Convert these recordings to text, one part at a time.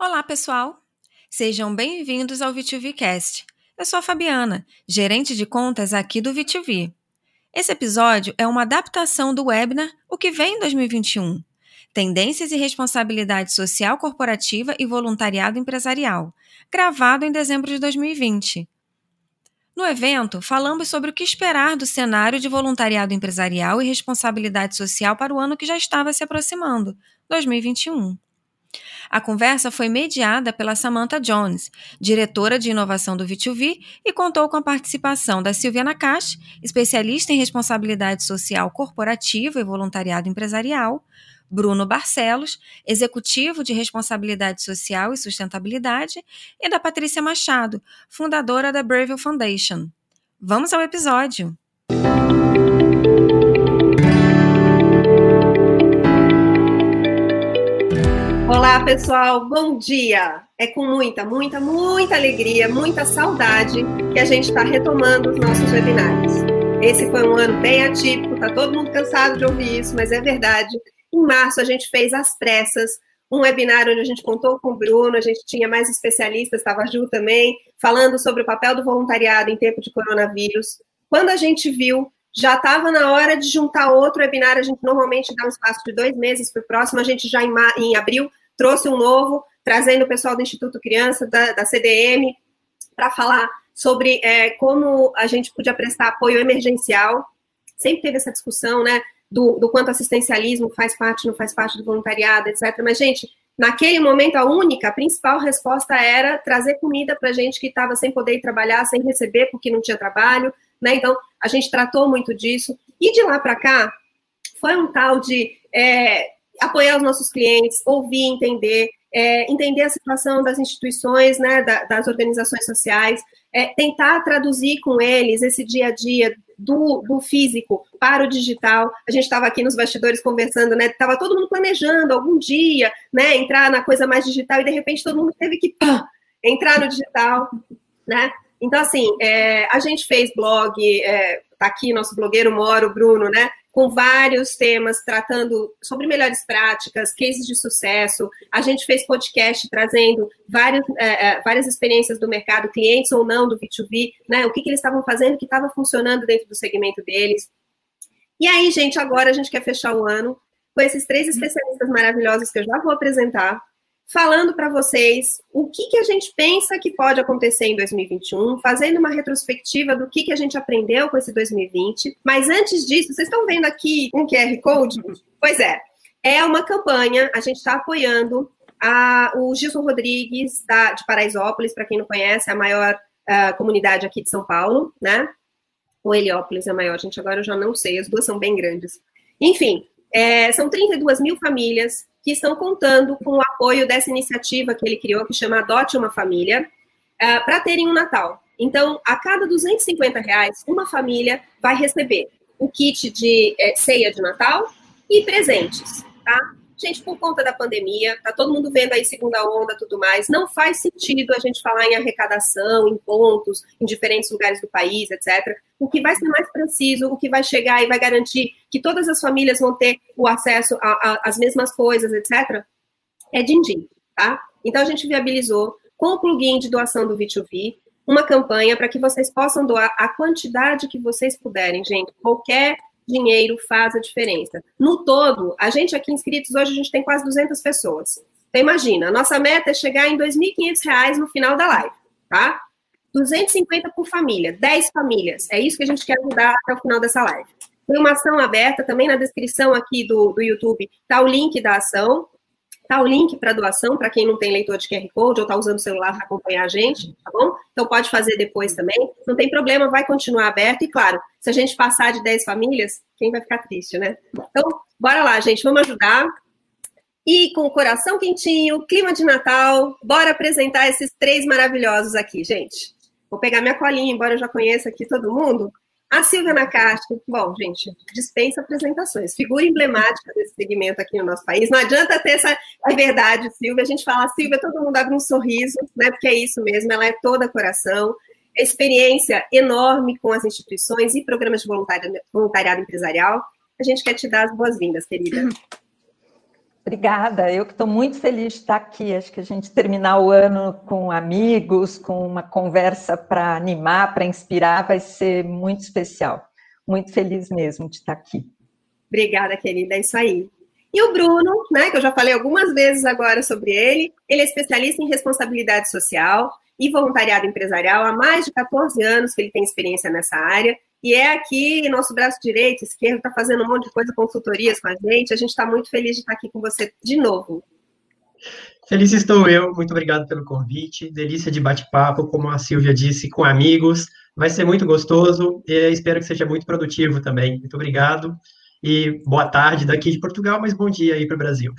Olá, pessoal! Sejam bem-vindos ao VTVcast. Eu sou a Fabiana, gerente de contas aqui do VTV. Esse episódio é uma adaptação do webinar O que vem em 2021. Tendências e responsabilidade social corporativa e voluntariado empresarial, gravado em dezembro de 2020. No evento, falamos sobre o que esperar do cenário de voluntariado empresarial e responsabilidade social para o ano que já estava se aproximando, 2021. A conversa foi mediada pela Samantha Jones, diretora de inovação do V2V, e contou com a participação da Silvia Nakash, especialista em responsabilidade social corporativa e voluntariado empresarial, Bruno Barcelos, executivo de responsabilidade social e sustentabilidade, e da Patrícia Machado, fundadora da Breville Foundation. Vamos ao episódio! Olá, pessoal, bom dia! É com muita, muita, muita alegria, muita saudade que a gente está retomando os nossos webinários. Esse foi um ano bem atípico, tá todo mundo cansado de ouvir isso, mas é verdade. Em março, a gente fez às pressas um webinar onde a gente contou com o Bruno, a gente tinha mais especialistas, estava a Ju também, falando sobre o papel do voluntariado em tempo de coronavírus. Quando a gente viu, já estava na hora de juntar outro webinar, a gente normalmente dá um espaço de dois meses para o próximo, a gente já em, em abril trouxe um novo, trazendo o pessoal do Instituto Criança, da, da CDM, para falar sobre é, como a gente podia prestar apoio emergencial. Sempre teve essa discussão, né, do, do quanto assistencialismo faz parte, não faz parte do voluntariado, etc. Mas, gente, naquele momento, a única, a principal resposta era trazer comida para gente que estava sem poder trabalhar, sem receber, porque não tinha trabalho, né? Então, a gente tratou muito disso. E de lá para cá, foi um tal de é, apoiar os nossos clientes, ouvir, entender, é, entender a situação das instituições, né, da, das organizações sociais, é, tentar traduzir com eles esse dia a dia do, do físico para o digital. A gente estava aqui nos bastidores conversando, né? Estava todo mundo planejando algum dia, né, entrar na coisa mais digital e de repente todo mundo teve que pá, entrar no digital, né? Então, assim, é, a gente fez blog, é, tá aqui nosso blogueiro Moro, Bruno, né? Com vários temas tratando sobre melhores práticas, cases de sucesso. A gente fez podcast trazendo vários, é, é várias experiências do mercado, clientes ou não do B2B, né? O que, que eles estavam fazendo que estava funcionando dentro do segmento deles. E aí, gente, agora a gente quer fechar o ano com esses três especialistas maravilhosos que eu já vou apresentar falando para vocês o que, que a gente pensa que pode acontecer em 2021, fazendo uma retrospectiva do que, que a gente aprendeu com esse 2020. Mas antes disso, vocês estão vendo aqui um QR Code? Pois é, é uma campanha, a gente está apoiando a, o Gilson Rodrigues, da, de Paraisópolis, para quem não conhece, é a maior comunidade aqui de São Paulo, né? O Heliópolis é maior, gente, agora eu já não sei, as duas são bem grandes. Enfim, é, são 32 mil famílias que estão contando com o apoio dessa iniciativa que ele criou, que chama Adote uma Família, uh, para terem um Natal. Então, a cada 250 reais, uma família vai receber o kit de é, ceia de Natal e presentes, tá? Gente, por conta da pandemia, tá todo mundo vendo aí segunda onda tudo mais, não faz sentido a gente falar em arrecadação, em pontos, em diferentes lugares do país, etc. O que vai ser mais preciso, o que vai chegar e vai garantir que todas as famílias vão ter o acesso às mesmas coisas, etc., é din-din, tá? Então a gente viabilizou com o plugin de doação do V2V uma campanha para que vocês possam doar a quantidade que vocês puderem, gente. Qualquer dinheiro faz a diferença. No todo, a gente aqui inscritos hoje, a gente tem quase 200 pessoas. Então, imagina, a nossa meta é chegar em R$ 2.500 no final da live, tá? 250 por família, 10 famílias. É isso que a gente quer ajudar até o final dessa live. Tem uma ação aberta também na descrição aqui do, do YouTube, tá o link da ação. Tá o link para doação, para quem não tem leitor de QR Code ou está usando o celular para acompanhar a gente, tá bom? Então pode fazer depois também. Não tem problema, vai continuar aberto. E claro, se a gente passar de 10 famílias, quem vai ficar triste, né? Então, bora lá, gente, vamos ajudar. E com o coração quentinho, clima de Natal, bora apresentar esses três maravilhosos aqui, gente. Vou pegar minha colinha, embora eu já conheça aqui todo mundo. A Silvia Nakasti, bom, gente, dispensa apresentações, figura emblemática desse segmento aqui no nosso país. Não adianta ter essa é verdade, Silvia. A gente fala Silvia, todo mundo abre um sorriso, né? Porque é isso mesmo, ela é toda coração. Experiência enorme com as instituições e programas de voluntariado empresarial. A gente quer te dar as boas-vindas, querida. Obrigada, eu que estou muito feliz de estar aqui. Acho que a gente terminar o ano com amigos, com uma conversa para animar, para inspirar, vai ser muito especial. Muito feliz mesmo de estar aqui. Obrigada, querida, é isso aí. E o Bruno, né, que eu já falei algumas vezes agora sobre ele, ele é especialista em responsabilidade social e voluntariado empresarial há mais de 14 anos que ele tem experiência nessa área e é aqui nosso braço direito, esquerdo, está fazendo um monte de coisa, consultorias com a gente. A gente está muito feliz de estar aqui com você de novo. Feliz estou eu, muito obrigado pelo convite. Delícia de bate-papo, como a Silvia disse, com amigos. Vai ser muito gostoso e espero que seja muito produtivo também. Muito obrigado e boa tarde daqui de Portugal, mas bom dia aí para o Brasil.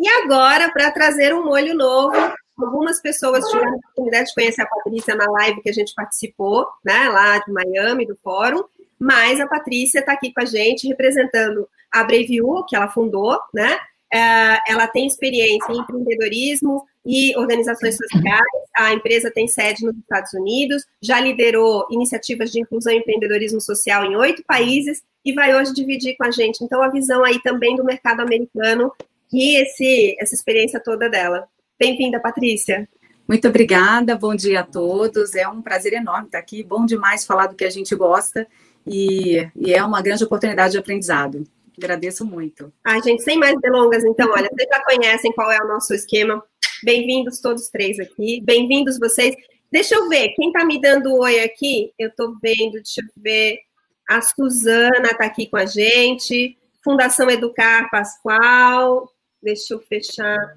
E agora, para trazer um molho novo, Algumas pessoas tiveram a oportunidade de conhecer a Patrícia na live que a gente participou, né, lá de Miami, do fórum, mas a Patrícia está aqui com a gente representando a Breviu, que ela fundou, né? É, ela tem experiência em empreendedorismo e organizações sociais. A empresa tem sede nos Estados Unidos, já liderou iniciativas de inclusão e empreendedorismo social em oito países e vai hoje dividir com a gente, então, a visão aí também do mercado americano e esse, essa experiência toda dela. Bem-vinda, Patrícia. Muito obrigada, bom dia a todos. É um prazer enorme estar aqui, bom demais falar do que a gente gosta e, e é uma grande oportunidade de aprendizado. Agradeço muito. Ai, gente, sem mais delongas, então, olha, vocês já conhecem qual é o nosso esquema. Bem-vindos todos três aqui, bem-vindos vocês. Deixa eu ver, quem está me dando oi aqui? Eu estou vendo, deixa eu ver. A Suzana está aqui com a gente. Fundação Educar Pascoal. Deixa eu fechar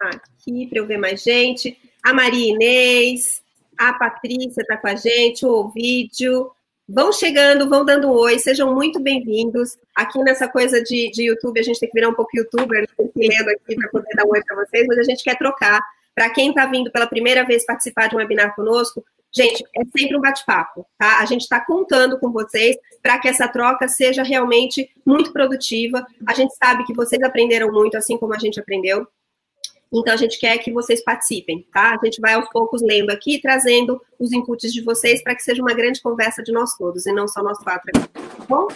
aqui para eu ver mais gente. A Maria Inês, a Patrícia está com a gente, o vídeo. Vão chegando, vão dando oi, sejam muito bem-vindos. Aqui nessa coisa de, de YouTube, a gente tem que virar um pouco youtuber, tem que lendo aqui para poder dar um oi para vocês, mas a gente quer trocar. Para quem está vindo pela primeira vez participar de um webinar conosco, gente, é sempre um bate-papo, tá? A gente está contando com vocês para que essa troca seja realmente muito produtiva. A gente sabe que vocês aprenderam muito, assim como a gente aprendeu. Então, a gente quer que vocês participem, tá? A gente vai aos poucos lendo aqui, trazendo os inputs de vocês para que seja uma grande conversa de nós todos e não só nós quatro aqui, tá bom?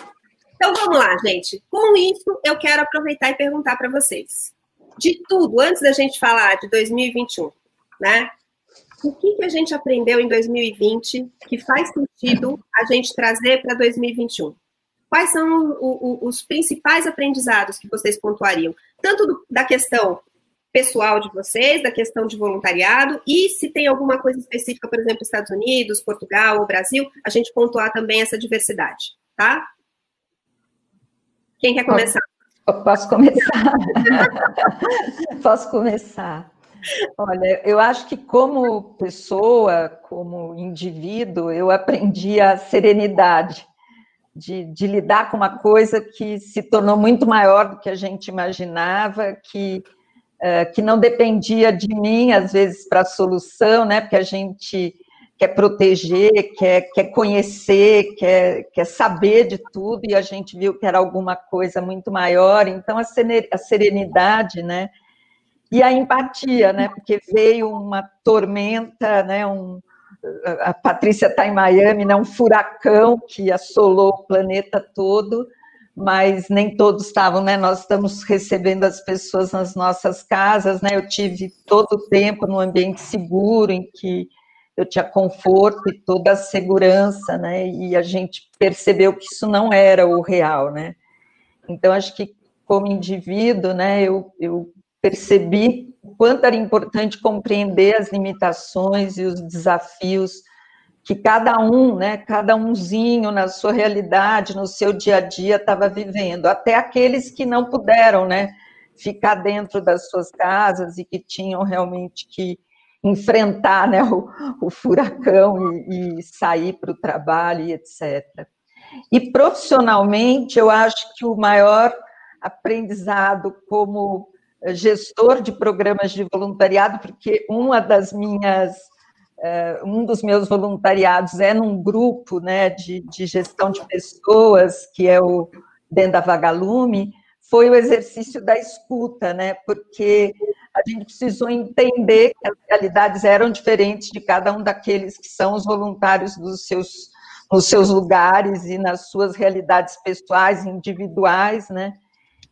Então, vamos lá, gente. Com isso, eu quero aproveitar e perguntar para vocês. De tudo, antes da gente falar de 2021, né? O que, que a gente aprendeu em 2020 que faz sentido a gente trazer para 2021? Quais são o, o, os principais aprendizados que vocês pontuariam? Tanto do, da questão pessoal de vocês, da questão de voluntariado, e se tem alguma coisa específica, por exemplo, Estados Unidos, Portugal ou Brasil, a gente pontuar também essa diversidade, tá? Quem quer começar? Posso começar? Posso começar. Olha, eu acho que como pessoa, como indivíduo, eu aprendi a serenidade de, de, lidar com uma coisa que se tornou muito maior do que a gente imaginava, que é, que não dependia de mim, às vezes, para a solução, né? Porque a gente quer proteger, quer, quer conhecer, quer, quer saber de tudo, e a gente viu que era alguma coisa muito maior. Então, a serenidade, né? E a empatia, né? Porque veio uma tormenta, né? Um, a Patrícia está em Miami, né? Um furacão que assolou o planeta todo mas nem todos estavam, né? Nós estamos recebendo as pessoas nas nossas casas, né? Eu tive todo o tempo num ambiente seguro, em que eu tinha conforto e toda a segurança, né? E a gente percebeu que isso não era o real, né? Então, acho que como indivíduo, né, eu, eu percebi o quanto era importante compreender as limitações e os desafios que cada um, né, cada umzinho na sua realidade, no seu dia a dia estava vivendo, até aqueles que não puderam, né, ficar dentro das suas casas e que tinham realmente que enfrentar, né, o, o furacão e, e sair para o trabalho e etc. E profissionalmente, eu acho que o maior aprendizado como gestor de programas de voluntariado, porque uma das minhas Uh, um dos meus voluntariados é num grupo né, de, de gestão de pessoas, que é o dentro da Vagalume, foi o exercício da escuta, né? Porque a gente precisou entender que as realidades eram diferentes de cada um daqueles que são os voluntários dos seus, nos seus lugares e nas suas realidades pessoais, individuais, né?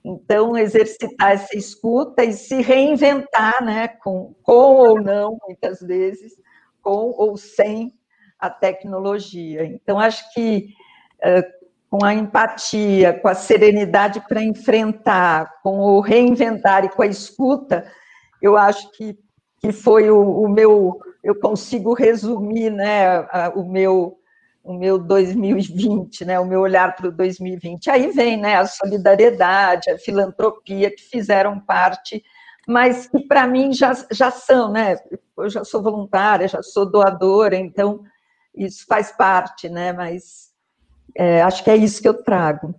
Então, exercitar essa escuta e se reinventar, né, com, com ou não, muitas vezes, com ou sem a tecnologia. Então, acho que com a empatia, com a serenidade para enfrentar, com o reinventar e com a escuta, eu acho que, que foi o, o meu, eu consigo resumir, né, o meu o meu 2020, né, o meu olhar para o 2020. Aí vem, né, a solidariedade, a filantropia que fizeram parte, mas que para mim já, já são, né? Eu já sou voluntária, já sou doadora, então isso faz parte, né? Mas é, acho que é isso que eu trago.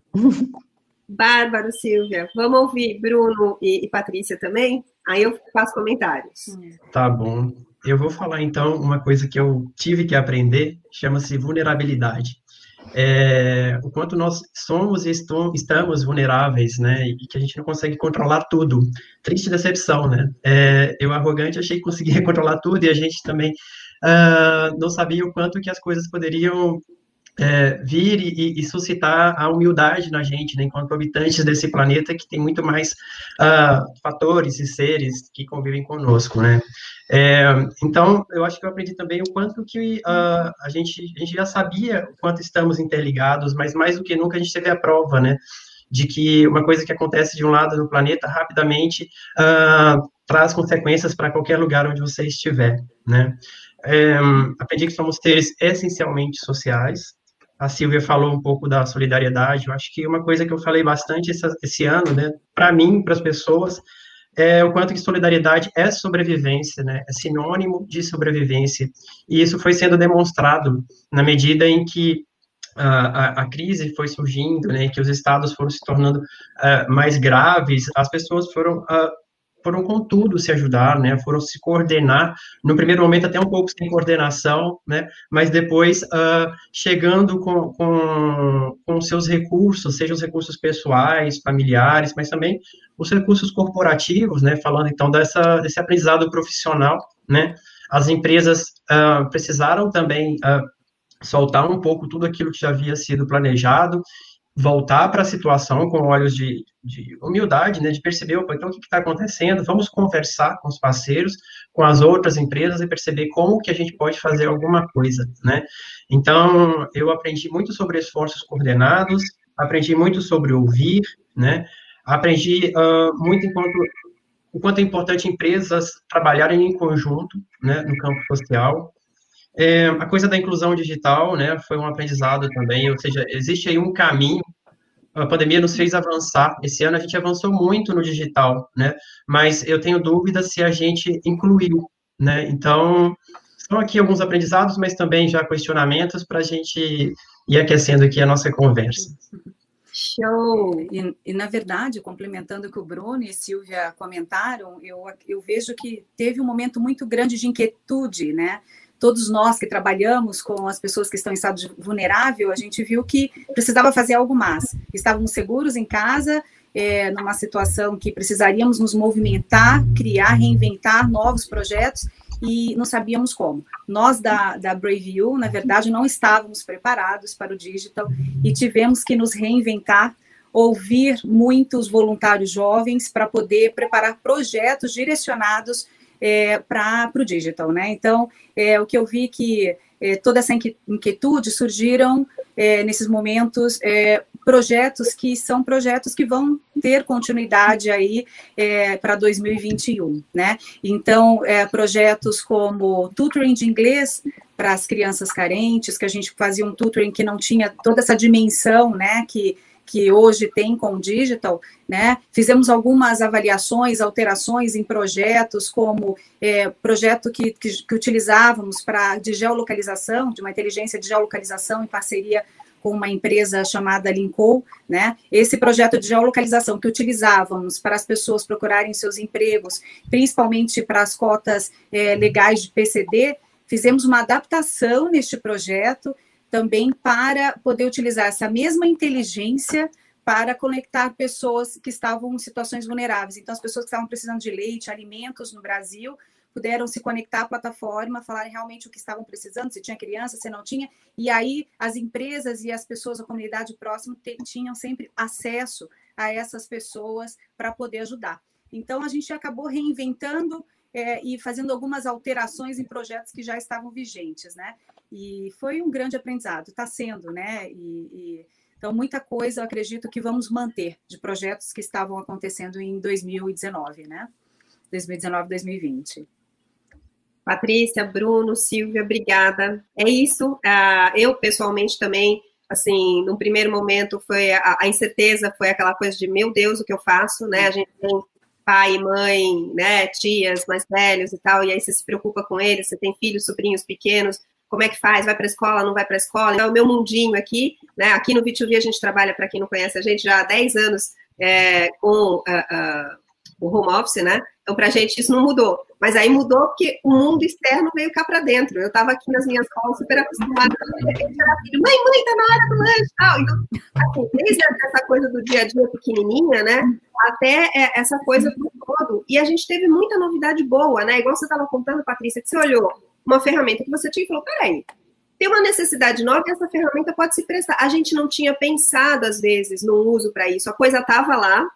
Bárbara, Silvia, vamos ouvir Bruno e, e Patrícia também? Aí eu faço comentários. Tá bom. Eu vou falar então uma coisa que eu tive que aprender, chama-se vulnerabilidade. É, o quanto nós somos e estamos vulneráveis, né, e que a gente não consegue controlar tudo. Triste decepção, né? É, eu arrogante achei que conseguia controlar tudo e a gente também uh, não sabia o quanto que as coisas poderiam é, vir e, e, suscitar a humildade na gente, né, enquanto habitantes desse planeta que tem muito mais uh, fatores e seres que convivem conosco, né. É, então, eu acho que eu aprendi também o quanto que uh, a, gente, a gente já sabia o quanto estamos interligados, mas mais do que nunca a gente teve a prova, né, de que uma coisa que acontece de um lado do planeta rapidamente uh, traz consequências para qualquer lugar onde você estiver, né. É, aprendi que somos seres essencialmente sociais, a Silvia falou um pouco da solidariedade. Eu acho que uma coisa que eu falei bastante esse, esse ano, né, para mim, para as pessoas, é o quanto que solidariedade é sobrevivência, né, é sinônimo de sobrevivência. E isso foi sendo demonstrado na medida em que a, a, a crise foi surgindo, né, que os estados foram se tornando uh, mais graves, as pessoas foram uh, foram, contudo, se ajudar, né, foram se coordenar, no primeiro momento até um pouco sem coordenação, né, mas depois uh, chegando com, com, com seus recursos, sejam os recursos pessoais, familiares, mas também os recursos corporativos, né, falando então dessa, desse aprendizado profissional, né, as empresas uh, precisaram também uh, soltar um pouco tudo aquilo que já havia sido planejado voltar para a situação com olhos de, de, humildade, né, de perceber, opa, então o que está acontecendo, vamos conversar com os parceiros, com as outras empresas e perceber como que a gente pode fazer alguma coisa, né. Então, eu aprendi muito sobre esforços coordenados, aprendi muito sobre ouvir, né, aprendi uh, muito enquanto o quanto é importante empresas trabalharem em conjunto, né, no campo social, é, a coisa da inclusão digital, né, foi um aprendizado também, ou seja, existe aí um caminho, a pandemia nos fez avançar, esse ano a gente avançou muito no digital, né, mas eu tenho dúvida se a gente incluiu, né, então, são aqui alguns aprendizados, mas também já questionamentos para a gente ir aquecendo aqui a nossa conversa. Show! E, e, na verdade, complementando o que o Bruno e Silvia comentaram, eu, eu vejo que teve um momento muito grande de inquietude, né? Todos nós que trabalhamos com as pessoas que estão em estado vulnerável, a gente viu que precisava fazer algo mais. Estávamos seguros em casa, é, numa situação que precisaríamos nos movimentar, criar, reinventar novos projetos e não sabíamos como. Nós da, da Brave You, na verdade, não estávamos preparados para o digital e tivemos que nos reinventar, ouvir muitos voluntários jovens para poder preparar projetos direcionados é, para o digital, né? Então, é, o que eu vi que é, toda essa inquietude surgiram é, nesses momentos é, projetos que são projetos que vão ter continuidade aí é, para 2021, né? Então, é, projetos como tutoring de inglês para as crianças carentes, que a gente fazia um tutoring que não tinha toda essa dimensão, né? Que que hoje tem com o digital, né? Fizemos algumas avaliações, alterações em projetos, como é, projeto que, que, que utilizávamos para de geolocalização, de uma inteligência de geolocalização em parceria com uma empresa chamada Linkou, né? Esse projeto de geolocalização que utilizávamos para as pessoas procurarem seus empregos, principalmente para as cotas é, legais de PCD, fizemos uma adaptação neste projeto também para poder utilizar essa mesma inteligência para conectar pessoas que estavam em situações vulneráveis. Então, as pessoas que estavam precisando de leite, alimentos no Brasil, puderam se conectar à plataforma, falar realmente o que estavam precisando, se tinha criança, se não tinha, e aí as empresas e as pessoas, a comunidade próxima, tinham sempre acesso a essas pessoas para poder ajudar. Então, a gente acabou reinventando é, e fazendo algumas alterações em projetos que já estavam vigentes, né? E foi um grande aprendizado, está sendo, né? E, e, então, muita coisa eu acredito que vamos manter de projetos que estavam acontecendo em 2019, né? 2019, 2020. Patrícia, Bruno, Silvia, obrigada. É isso. Uh, eu, pessoalmente, também, assim, no primeiro momento, foi a, a, incerteza, foi aquela coisa de, meu Deus, o que eu faço, né? A gente tem pai, mãe, né, tias mais velhos e tal, e aí você se preocupa com eles, você tem filhos, sobrinhos pequenos, como é que faz? Vai para a escola, não vai para a escola? Então, é o meu mundinho aqui, né? Aqui no V2V a gente trabalha, para quem não conhece a gente, já há 10 anos é, com uh, uh, o home office, né? Então, para a gente, isso não mudou. Mas aí mudou porque o mundo externo veio cá para dentro. Eu estava aqui nas minhas aulas super acostumada, filho, mãe, mãe, tá na hora do lanche. Então, assim, desde essa coisa do dia a dia pequenininha, né, até é, essa coisa do todo. E a gente teve muita novidade boa, né? Igual você estava contando, Patrícia, que você olhou uma ferramenta que você tinha e falou, peraí, tem uma necessidade nova e essa ferramenta pode se prestar. A gente não tinha pensado, às vezes, no uso para isso. A coisa estava lá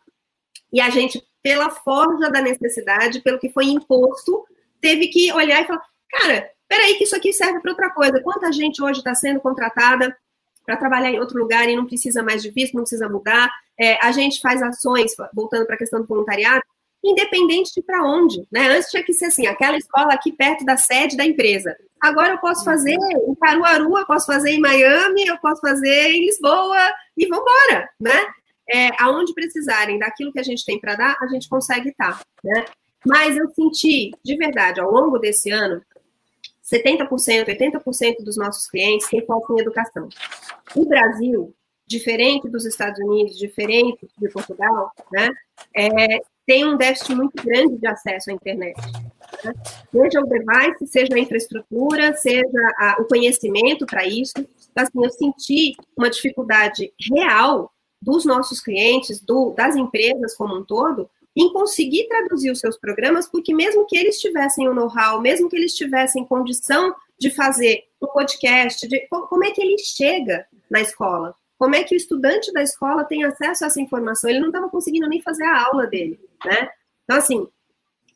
e a gente pela forja da necessidade, pelo que foi imposto, teve que olhar e falar: cara, peraí, que isso aqui serve para outra coisa. Quanta gente hoje está sendo contratada para trabalhar em outro lugar e não precisa mais de visto, não precisa mudar. É, a gente faz ações, voltando para a questão do voluntariado, independente de para onde. Né? Antes tinha que ser assim, aquela escola aqui perto da sede da empresa. Agora eu posso fazer em Caruaru, eu posso fazer em Miami, eu posso fazer em Lisboa e vamos embora, né? É, aonde precisarem daquilo que a gente tem para dar, a gente consegue estar, tá, né? Mas eu senti, de verdade, ao longo desse ano, 70%, 80% dos nossos clientes têm foco em educação. O Brasil, diferente dos Estados Unidos, diferente de Portugal, né, é, tem um déficit muito grande de acesso à internet. Né? Seja o device, seja a infraestrutura, seja a, o conhecimento para isso. Então, assim, eu senti uma dificuldade real dos nossos clientes, do, das empresas como um todo, em conseguir traduzir os seus programas, porque mesmo que eles tivessem o know-how, mesmo que eles tivessem condição de fazer um podcast, de, como é que ele chega na escola? Como é que o estudante da escola tem acesso a essa informação? Ele não estava conseguindo nem fazer a aula dele, né? Então, assim,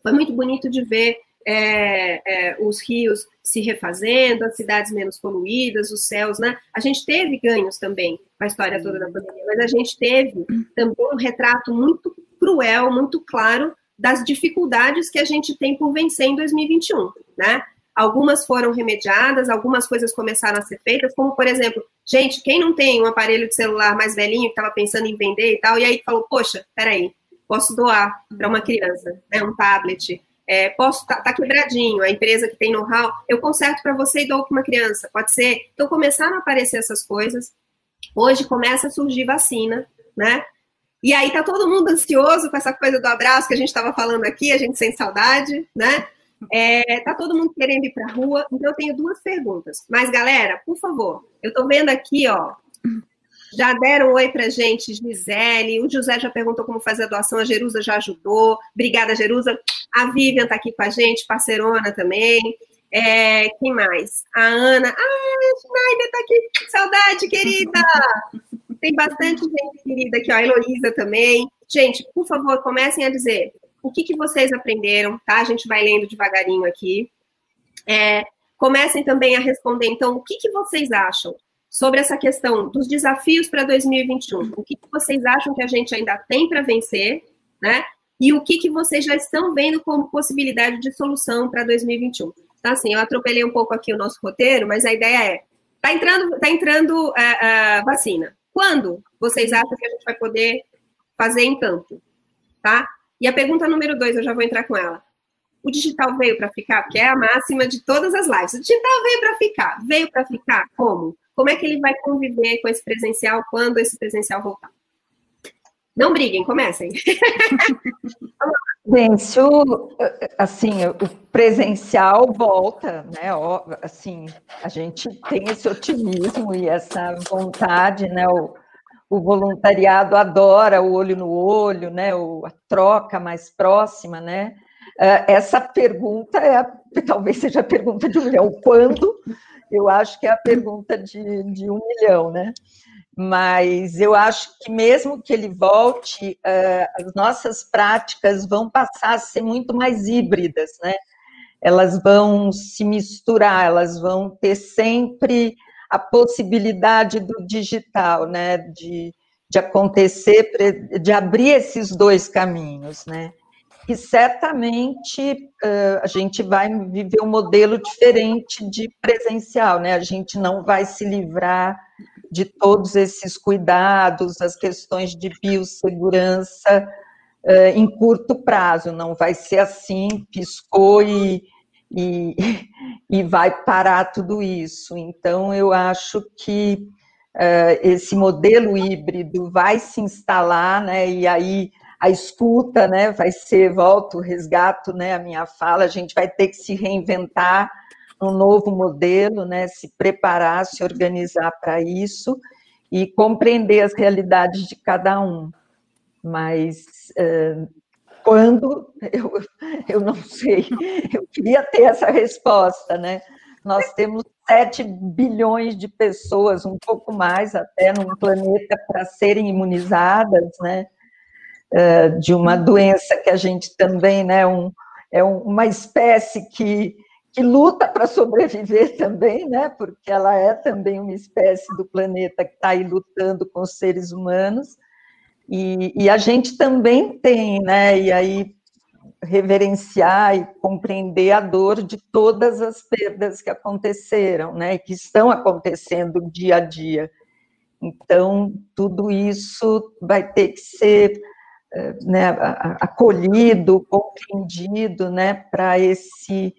foi muito bonito de ver é, é, os rios se refazendo, as cidades menos poluídas, os céus, né? A gente teve ganhos também com a história toda da pandemia, mas a gente teve também um retrato muito cruel, muito claro das dificuldades que a gente tem por vencer em 2021, né? Algumas foram remediadas, algumas coisas começaram a ser feitas, como, por exemplo, gente, quem não tem um aparelho de celular mais velhinho, que estava pensando em vender e tal, e aí falou, poxa, peraí, posso doar para uma criança, né, um tablet, é, posso tá, tá, quebradinho, a empresa que tem know-how, eu conserto para você e dou para uma criança, pode ser. Então começaram a aparecer essas coisas. Hoje começa a surgir vacina, né? E aí tá todo mundo ansioso com essa coisa do abraço que a gente estava falando aqui, a gente sem saudade, né? É, tá todo mundo querendo ir para rua. Então eu tenho duas perguntas. Mas galera, por favor, eu estou vendo aqui, ó, já deram oi pra gente, Gisele. O José já perguntou como fazer a doação, a Jerusa já ajudou. Obrigada, Jerusa. A Vivian tá aqui com a gente, parceirona também. É, quem mais? A Ana. Ah, Schneider tá aqui. Saudade, querida! Tem bastante gente querida aqui, ó. A Heloísa também. Gente, por favor, comecem a dizer o que, que vocês aprenderam, tá? A gente vai lendo devagarinho aqui. É, comecem também a responder, então, o que, que vocês acham sobre essa questão dos desafios para 2021. O que, que vocês acham que a gente ainda tem para vencer, né? E o que, que vocês já estão vendo como possibilidade de solução para 2021? Então, assim, eu atropelei um pouco aqui o nosso roteiro, mas a ideia é: tá entrando, tá entrando a, é, a vacina. Quando vocês acham que a gente vai poder fazer em campo? Tá? E a pergunta número dois, eu já vou entrar com ela. O digital veio para ficar, que é a máxima de todas as lives. O digital veio para ficar. Veio para ficar como? Como é que ele vai conviver com esse presencial quando esse presencial voltar? Não briguem, comecem. Bem, o, assim, o presencial volta, né? Assim, a gente tem esse otimismo e essa vontade, né? O, o voluntariado adora o olho no olho, né? O, a troca mais próxima, né? Ah, essa pergunta é, talvez seja a pergunta de um milhão. Quando eu acho que é a pergunta de, de um milhão, né? mas eu acho que mesmo que ele volte, uh, as nossas práticas vão passar a ser muito mais híbridas, né? Elas vão se misturar, elas vão ter sempre a possibilidade do digital, né? De, de acontecer, de abrir esses dois caminhos, né? E certamente uh, a gente vai viver um modelo diferente de presencial, né? A gente não vai se livrar de todos esses cuidados, as questões de biossegurança uh, em curto prazo, não vai ser assim, piscou e, e, e vai parar tudo isso. Então, eu acho que uh, esse modelo híbrido vai se instalar, né, e aí a escuta, né, vai ser, volto, resgato, né, a minha fala, a gente vai ter que se reinventar, um novo modelo, né, se preparar, se organizar para isso e compreender as realidades de cada um. Mas uh, quando, eu, eu não sei, eu queria ter essa resposta, né? Nós temos 7 bilhões de pessoas, um pouco mais até, num planeta para serem imunizadas, né? Uh, de uma doença que a gente também, né? Um, é uma espécie que que luta para sobreviver também, né? Porque ela é também uma espécie do planeta que está aí lutando com os seres humanos. E, e, a gente também tem, né? E aí reverenciar e compreender a dor de todas as perdas que aconteceram, né? Que estão acontecendo dia a dia. Então, tudo isso vai ter que ser eh, né, acolhido, compreendido, né? Para esse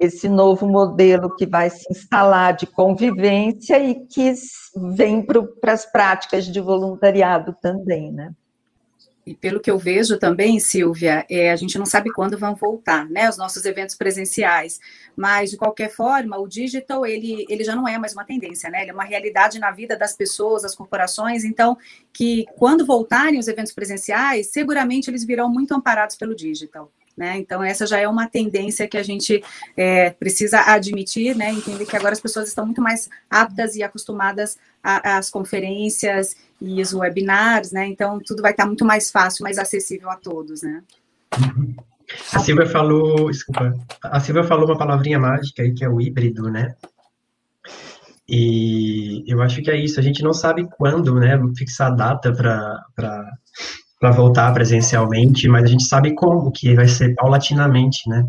esse novo modelo que vai se instalar de convivência e que vem para as práticas de voluntariado também, né? E pelo que eu vejo também, Silvia, é, a gente não sabe quando vão voltar, né, os nossos eventos presenciais, mas de qualquer forma, o digital ele, ele já não é mais uma tendência, né? Ele é uma realidade na vida das pessoas, das corporações. Então, que quando voltarem os eventos presenciais, seguramente eles virão muito amparados pelo digital. Né? Então, essa já é uma tendência que a gente é, precisa admitir, né? entender que agora as pessoas estão muito mais aptas e acostumadas às conferências e os webinars, né? então tudo vai estar muito mais fácil, mais acessível a todos. Né? A Silvia falou, desculpa, a Silvia falou uma palavrinha mágica aí, que é o híbrido, né? E eu acho que é isso, a gente não sabe quando, né, fixar a data para para voltar presencialmente, mas a gente sabe como, que vai ser paulatinamente, né?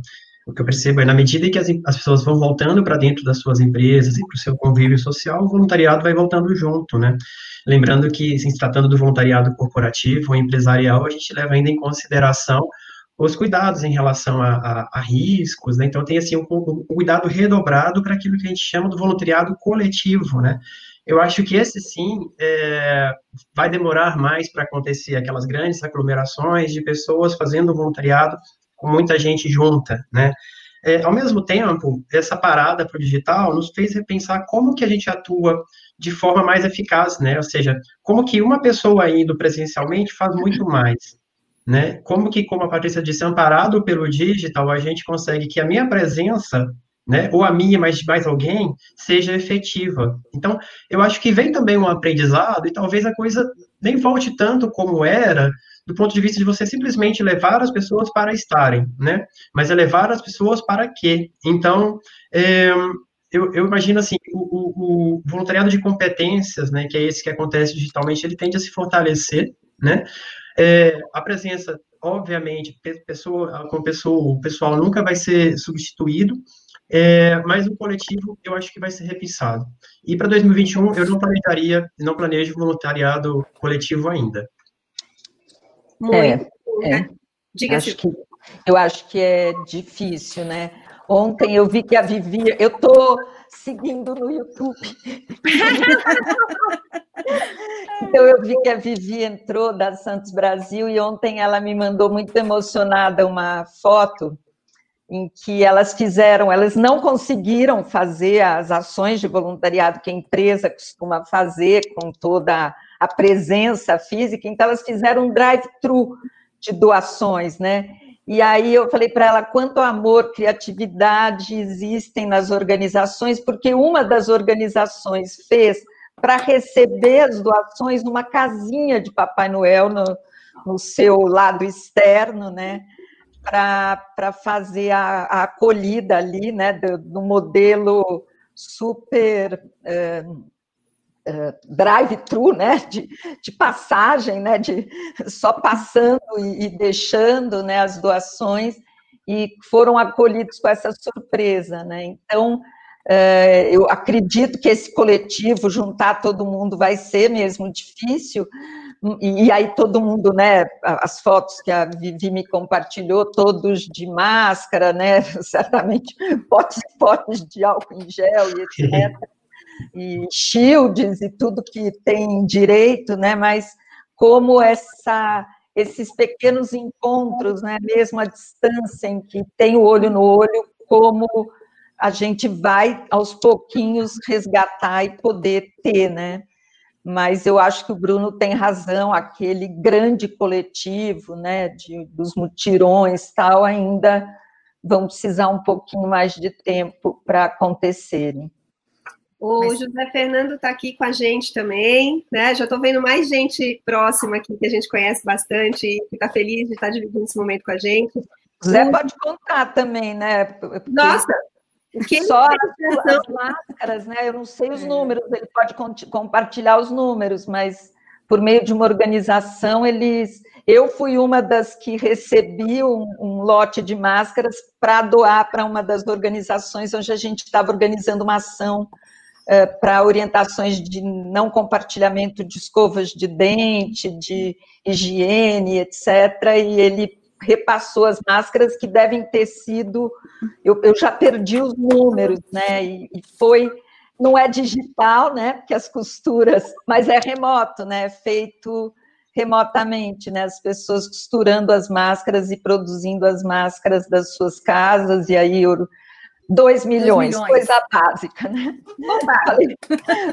O que eu percebo é, na medida que as, as pessoas vão voltando para dentro das suas empresas e para o seu convívio social, o voluntariado vai voltando junto, né? Lembrando que, se tratando do voluntariado corporativo ou empresarial, a gente leva ainda em consideração os cuidados em relação a, a, a riscos, né? Então, tem, assim, um, um cuidado redobrado para aquilo que a gente chama do voluntariado coletivo, né? Eu acho que esse sim é, vai demorar mais para acontecer aquelas grandes aglomerações de pessoas fazendo voluntariado com muita gente junta, né? É, ao mesmo tempo, essa parada para o digital nos fez repensar como que a gente atua de forma mais eficaz, né? Ou seja, como que uma pessoa indo presencialmente faz muito mais, né? Como que, como a Patrícia disse, amparado pelo digital, a gente consegue que a minha presença né, ou a minha, mas de mais alguém, seja efetiva. Então, eu acho que vem também um aprendizado e talvez a coisa nem volte tanto como era, do ponto de vista de você simplesmente levar as pessoas para estarem, né? Mas é levar as pessoas para quê? Então, é, eu, eu, imagino assim, o, o, o, voluntariado de competências, né, que é esse que acontece digitalmente, ele tende a se fortalecer, né? É, a presença, obviamente, pessoa com pessoa, o pessoal nunca vai ser substituído, é, mas o coletivo eu acho que vai ser repensado. E para 2021 eu não planejaria, não planejo voluntariado coletivo ainda. Muito. É, é. Diga acho que, eu acho que é difícil, né? Ontem eu vi que a Vivi, eu tô seguindo no YouTube. então eu vi que a Vivi entrou da Santos Brasil e ontem ela me mandou muito emocionada uma foto em que elas fizeram, elas não conseguiram fazer as ações de voluntariado que a empresa costuma fazer com toda a presença física, então elas fizeram um drive-thru de doações, né? E aí eu falei para ela quanto amor, criatividade existem nas organizações, porque uma das organizações fez para receber as doações numa casinha de Papai Noel no, no seu lado externo, né? Para fazer a, a, acolhida ali, né? Do, do modelo super. É, drive-thru, né, de, de, passagem, né, de só passando e, e, deixando, né, as doações e foram acolhidos com essa surpresa, né. Então é, eu acredito que esse coletivo juntar todo mundo vai ser mesmo difícil. E, e aí todo mundo, né, as fotos que a Vivi me compartilhou, todos de máscara, né, certamente potes potes de álcool em gel e etc e shields e tudo que tem direito, né? Mas como essa esses pequenos encontros, né, mesmo à distância, em que tem o olho no olho, como a gente vai aos pouquinhos resgatar e poder ter, né? Mas eu acho que o Bruno tem razão, aquele grande coletivo, né, de, dos mutirões tal, ainda vão precisar um pouquinho mais de tempo para acontecerem. O Mas... José Fernando está aqui com a gente também, né? Já estou vendo mais gente próxima aqui que a gente conhece bastante e que está feliz de estar tá dividindo esse momento com a gente. O... pode contar também, né? Porque... Nossa! Só as, as, máscaras, né? Eu não sei os é. números, ele pode compartilhar os números, mas por meio de uma organização, eles. Eu fui uma das que recebi um, um lote de máscaras para doar para uma das organizações onde a gente estava organizando uma ação eh, para orientações de não compartilhamento de escovas de dente, de higiene, etc. E ele repassou as máscaras que devem ter sido. Eu, eu já perdi os números, né? E, e, foi. Não é digital, né? Porque as costuras, mas é remoto, né? Feito remotamente, né? As pessoas costurando as máscaras e produzindo as máscaras das suas casas, e aí 2 milhões, milhões, coisa básica, né?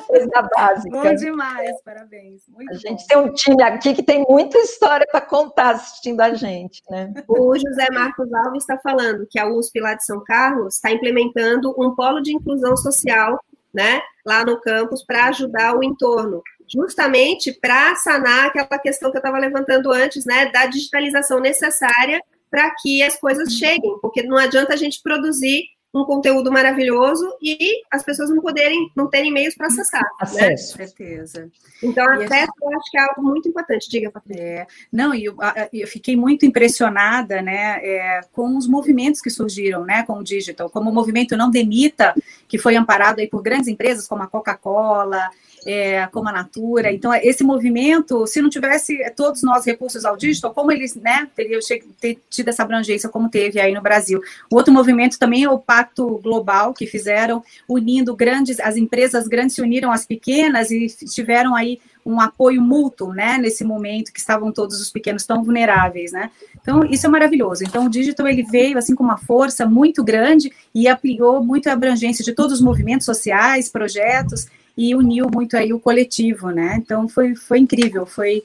coisa básica. Bom demais, parabéns. Muito a bom. gente tem um time aqui que tem muita história para contar assistindo a gente, né? O José Marcos Alves está falando que a USP lá de São Carlos está implementando um polo de inclusão social, né? Lá no campus para ajudar o entorno justamente para sanar aquela questão que eu estava levantando antes, né, da digitalização necessária para que as coisas cheguem, porque não adianta a gente produzir um conteúdo maravilhoso e as pessoas não poderem, não terem meios para acessar. Né? Acesso. Né? certeza. Então, e acesso gente... eu acho que é algo muito importante. Diga, Patrícia. É, não, e eu, eu, fiquei muito impressionada, né, é, com os movimentos que surgiram, né, com o digital, como o movimento Não Demita, que foi amparado aí por grandes empresas como a Coca-Cola, é, como a Natura. Então, esse movimento, se não tivesse todos nós recursos ao digital, como eles né, teriam ter tido essa abrangência como teve aí no Brasil. O outro movimento também é o Pacto Global, que fizeram, unindo grandes, as empresas grandes se uniram às pequenas e tiveram aí um apoio mútuo, né, nesse momento que estavam todos os pequenos tão vulneráveis, né? Então, isso é maravilhoso. Então, o digital, ele veio, assim, com uma força muito grande e ampliou muito a abrangência de todos os movimentos sociais, projetos, e uniu muito aí o coletivo, né? Então foi, foi incrível, foi,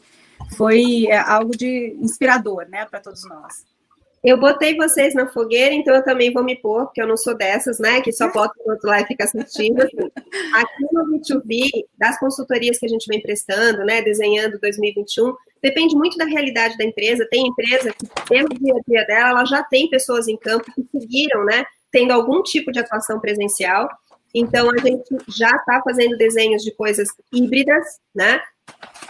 foi é, algo de inspirador, né, para todos nós. Eu botei vocês na fogueira, então eu também vou me pôr, porque eu não sou dessas, né, que só bota o outro lá e fica assistindo. Assim. Aqui no B2B, das consultorias que a gente vem prestando, né, desenhando 2021, depende muito da realidade da empresa. Tem empresa que, pelo dia a dia dela, ela já tem pessoas em campo que seguiram, né, tendo algum tipo de atuação presencial. Então, a gente já está fazendo desenhos de coisas híbridas, né?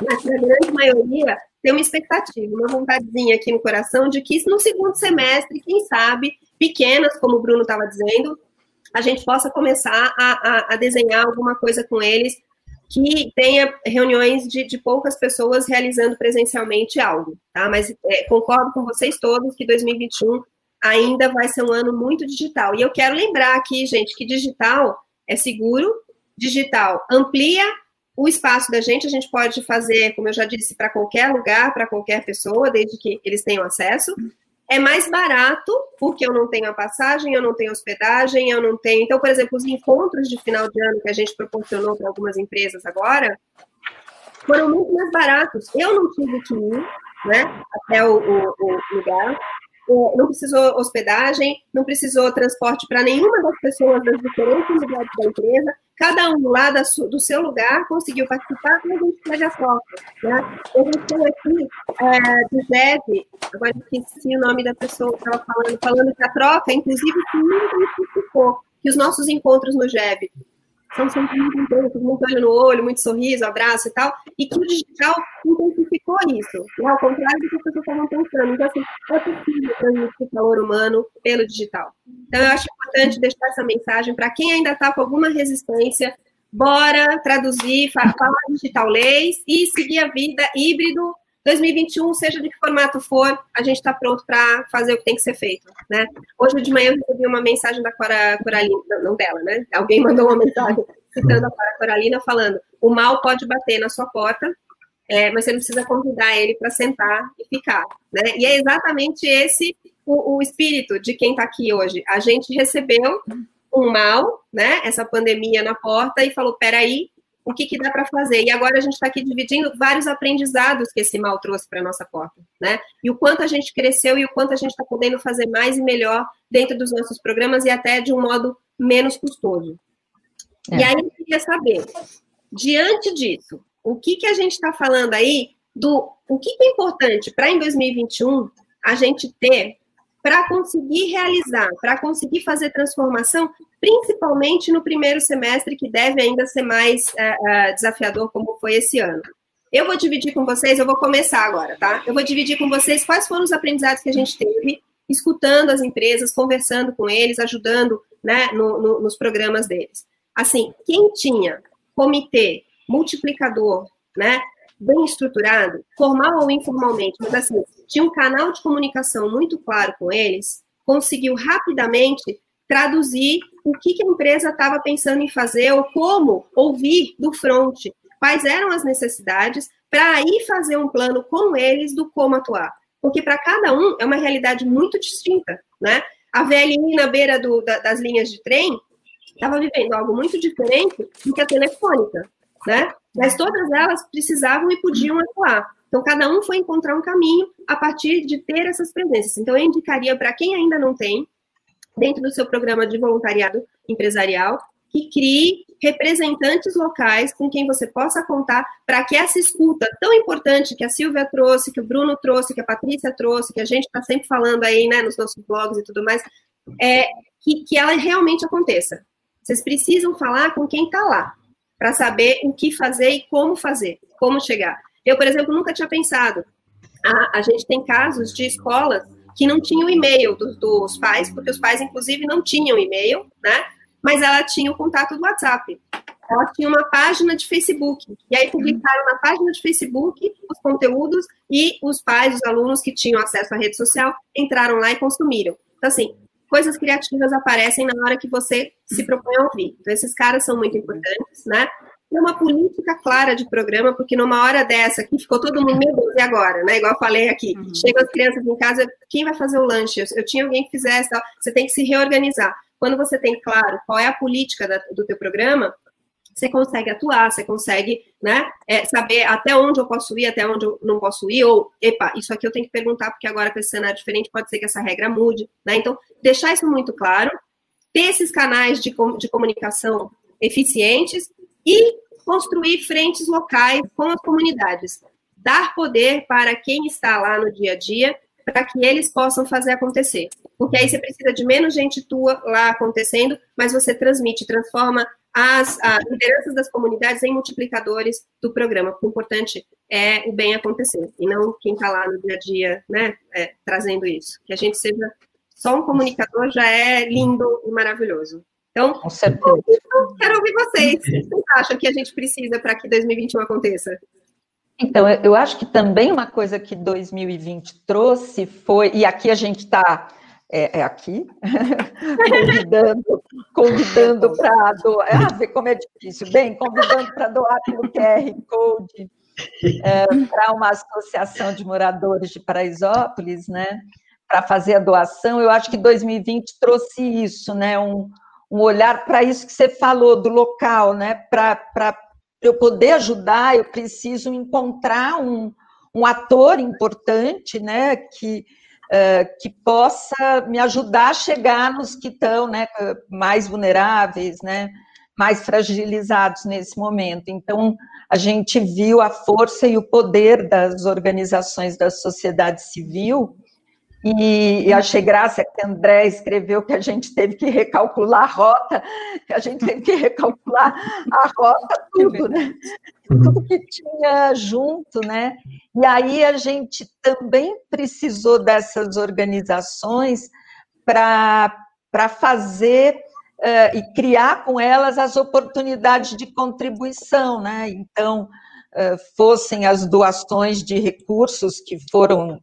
Mas, na grande maioria, tem uma expectativa, uma vontadezinha aqui no coração de que no segundo semestre, quem sabe, pequenas, como o Bruno estava dizendo, a gente possa começar a, a, a, desenhar alguma coisa com eles que tenha reuniões de, de poucas pessoas realizando presencialmente algo, tá? Mas é, concordo com vocês todos que 2021 ainda vai ser um ano muito digital. E eu quero lembrar aqui, gente, que digital é seguro, digital amplia o espaço da gente, a gente pode fazer, como eu já disse, para qualquer lugar, para qualquer pessoa, desde que eles tenham acesso. É mais barato, porque eu não tenho a passagem, eu não tenho hospedagem, eu não tenho. Então, por exemplo, os encontros de final de ano que a gente proporcionou para algumas empresas agora foram muito mais baratos. Eu não tive que ir né, até o, o, o lugar. É, não precisou hospedagem, não precisou transporte para nenhuma das pessoas das diferentes unidades da empresa, cada um lá do seu lugar conseguiu participar e a gente teve a troca. Né? Gente tem aqui é, do GEV, agora esqueci o nome da pessoa que estava falando, falando que a troca, inclusive, se intensificou, que os nossos encontros no GEV são sempre muito intensos, muito olho no olho, muito sorriso, abraço e tal, e que o digital intensificou isso, né? ao contrário do que as pessoas estavam pensando. Então, assim, é possível transmitir calor humano pelo digital. Então, eu acho importante deixar essa mensagem para quem ainda está com alguma resistência, bora traduzir, falar digital leis e seguir a vida híbrido 2021, seja de que formato for, a gente está pronto para fazer o que tem que ser feito, né? Hoje de manhã eu recebi uma mensagem da Cora Coralina, não dela, né? Alguém mandou uma mensagem citando a Cora Coralina, falando: o mal pode bater na sua porta, é, mas você não precisa convidar ele para sentar e ficar, né? E é exatamente esse o, o espírito de quem está aqui hoje. A gente recebeu um mal, né? Essa pandemia na porta e falou: peraí, o que, que dá para fazer. E agora a gente está aqui dividindo vários aprendizados que esse mal trouxe para a nossa porta, né? E o quanto a gente cresceu e o quanto a gente está podendo fazer mais e melhor dentro dos nossos programas e até de um modo menos custoso. É. E aí eu queria saber, diante disso, o que, que a gente está falando aí do o que, que é importante para em 2021 a gente ter para conseguir realizar, para conseguir fazer transformação, principalmente no primeiro semestre, que deve ainda ser mais é, desafiador, como foi esse ano. Eu vou dividir com vocês, eu vou começar agora, tá? Eu vou dividir com vocês quais foram os aprendizados que a gente teve, escutando as empresas, conversando com eles, ajudando né, no, no, nos programas deles. Assim, quem tinha comitê multiplicador, né, bem estruturado, formal ou informalmente, mas assim, tinha um canal de comunicação muito claro com eles, conseguiu rapidamente traduzir o que, que a empresa estava pensando em fazer ou como ouvir do front, quais eram as necessidades, para aí fazer um plano com eles do como atuar. Porque para cada um é uma realidade muito distinta, né? A velhinha na beira do, da, das linhas de trem estava vivendo algo muito diferente do que a telefônica, né? Mas todas elas precisavam e podiam atuar. Então, cada um foi encontrar um caminho a partir de ter essas presenças. Então, eu indicaria para quem ainda não tem, dentro do seu programa de voluntariado empresarial, que crie representantes locais com quem você possa contar para que essa escuta tão importante que a Silvia trouxe, que o Bruno trouxe, que a Patrícia trouxe, que a gente está sempre falando aí, né, nos nossos blogs e tudo mais, é, que, que ela realmente aconteça. Vocês precisam falar com quem está lá, para saber o que fazer e como fazer, como chegar. Eu, por exemplo, nunca tinha pensado. A, a gente tem casos de escolas que não tinham e-mail dos, pais, porque os pais, inclusive, não tinham e-mail, né? Mas ela tinha o contato do WhatsApp. Ela tinha uma página de Facebook. E aí publicaram na página de Facebook os conteúdos e os pais, os alunos que tinham acesso à rede social, entraram lá e consumiram. Então, assim, coisas criativas aparecem na hora que você se propõe a ouvir. Então, esses caras são muito importantes, né? ter uma política clara de programa, porque numa hora dessa aqui ficou todo mundo, meu Deus, e agora? Né? Igual eu falei aqui, uhum. chegam as crianças em casa, quem vai fazer o lanche? Eu, eu tinha alguém que fizesse, tal. você tem que se reorganizar. Quando você tem claro qual é a política da, do teu programa, você consegue atuar, você consegue né, é, saber até onde eu posso ir, até onde eu não posso ir, ou, epa, isso aqui eu tenho que perguntar, porque agora com esse cenário diferente pode ser que essa regra mude, né? Então, deixar isso muito claro, ter esses canais de, de comunicação eficientes e construir frentes locais com as comunidades. Dar poder para quem está lá no dia a dia, para que eles possam fazer acontecer. Porque aí você precisa de menos gente tua lá acontecendo, mas você transmite, transforma as, as lideranças das comunidades em multiplicadores do programa. O importante é o bem acontecer, e não quem está lá no dia a dia, né, é, trazendo isso. Que a gente seja só um comunicador já é lindo e maravilhoso. Então, quero ouvir vocês. O que vocês acham que a gente precisa para que 2021 aconteça? Então, eu acho que também uma coisa que 2020 trouxe foi, e aqui a gente está é, é, aqui, convidando, convidando para doar, ah, ver como é difícil, bem, convidando para doar pelo QR Code é, para uma associação de moradores de Paraisópolis, né, para fazer a doação, eu acho que 2020 trouxe isso, né, um, um olhar para isso que você falou do local, né? Para eu poder ajudar, eu preciso encontrar um, um ator importante, né? Que que possa me ajudar a chegar nos que estão né, mais vulneráveis, né, mais fragilizados nesse momento. Então, a gente viu a força e o poder das organizações da sociedade civil e, e, achei graça que André escreveu que a gente teve que recalcular a rota, que a gente teve que recalcular a rota, tudo, né? Tudo que tinha junto, né? E aí a gente também precisou dessas organizações para fazer uh, e criar com elas as oportunidades de contribuição, né? Então, fossem as doações de recursos que foram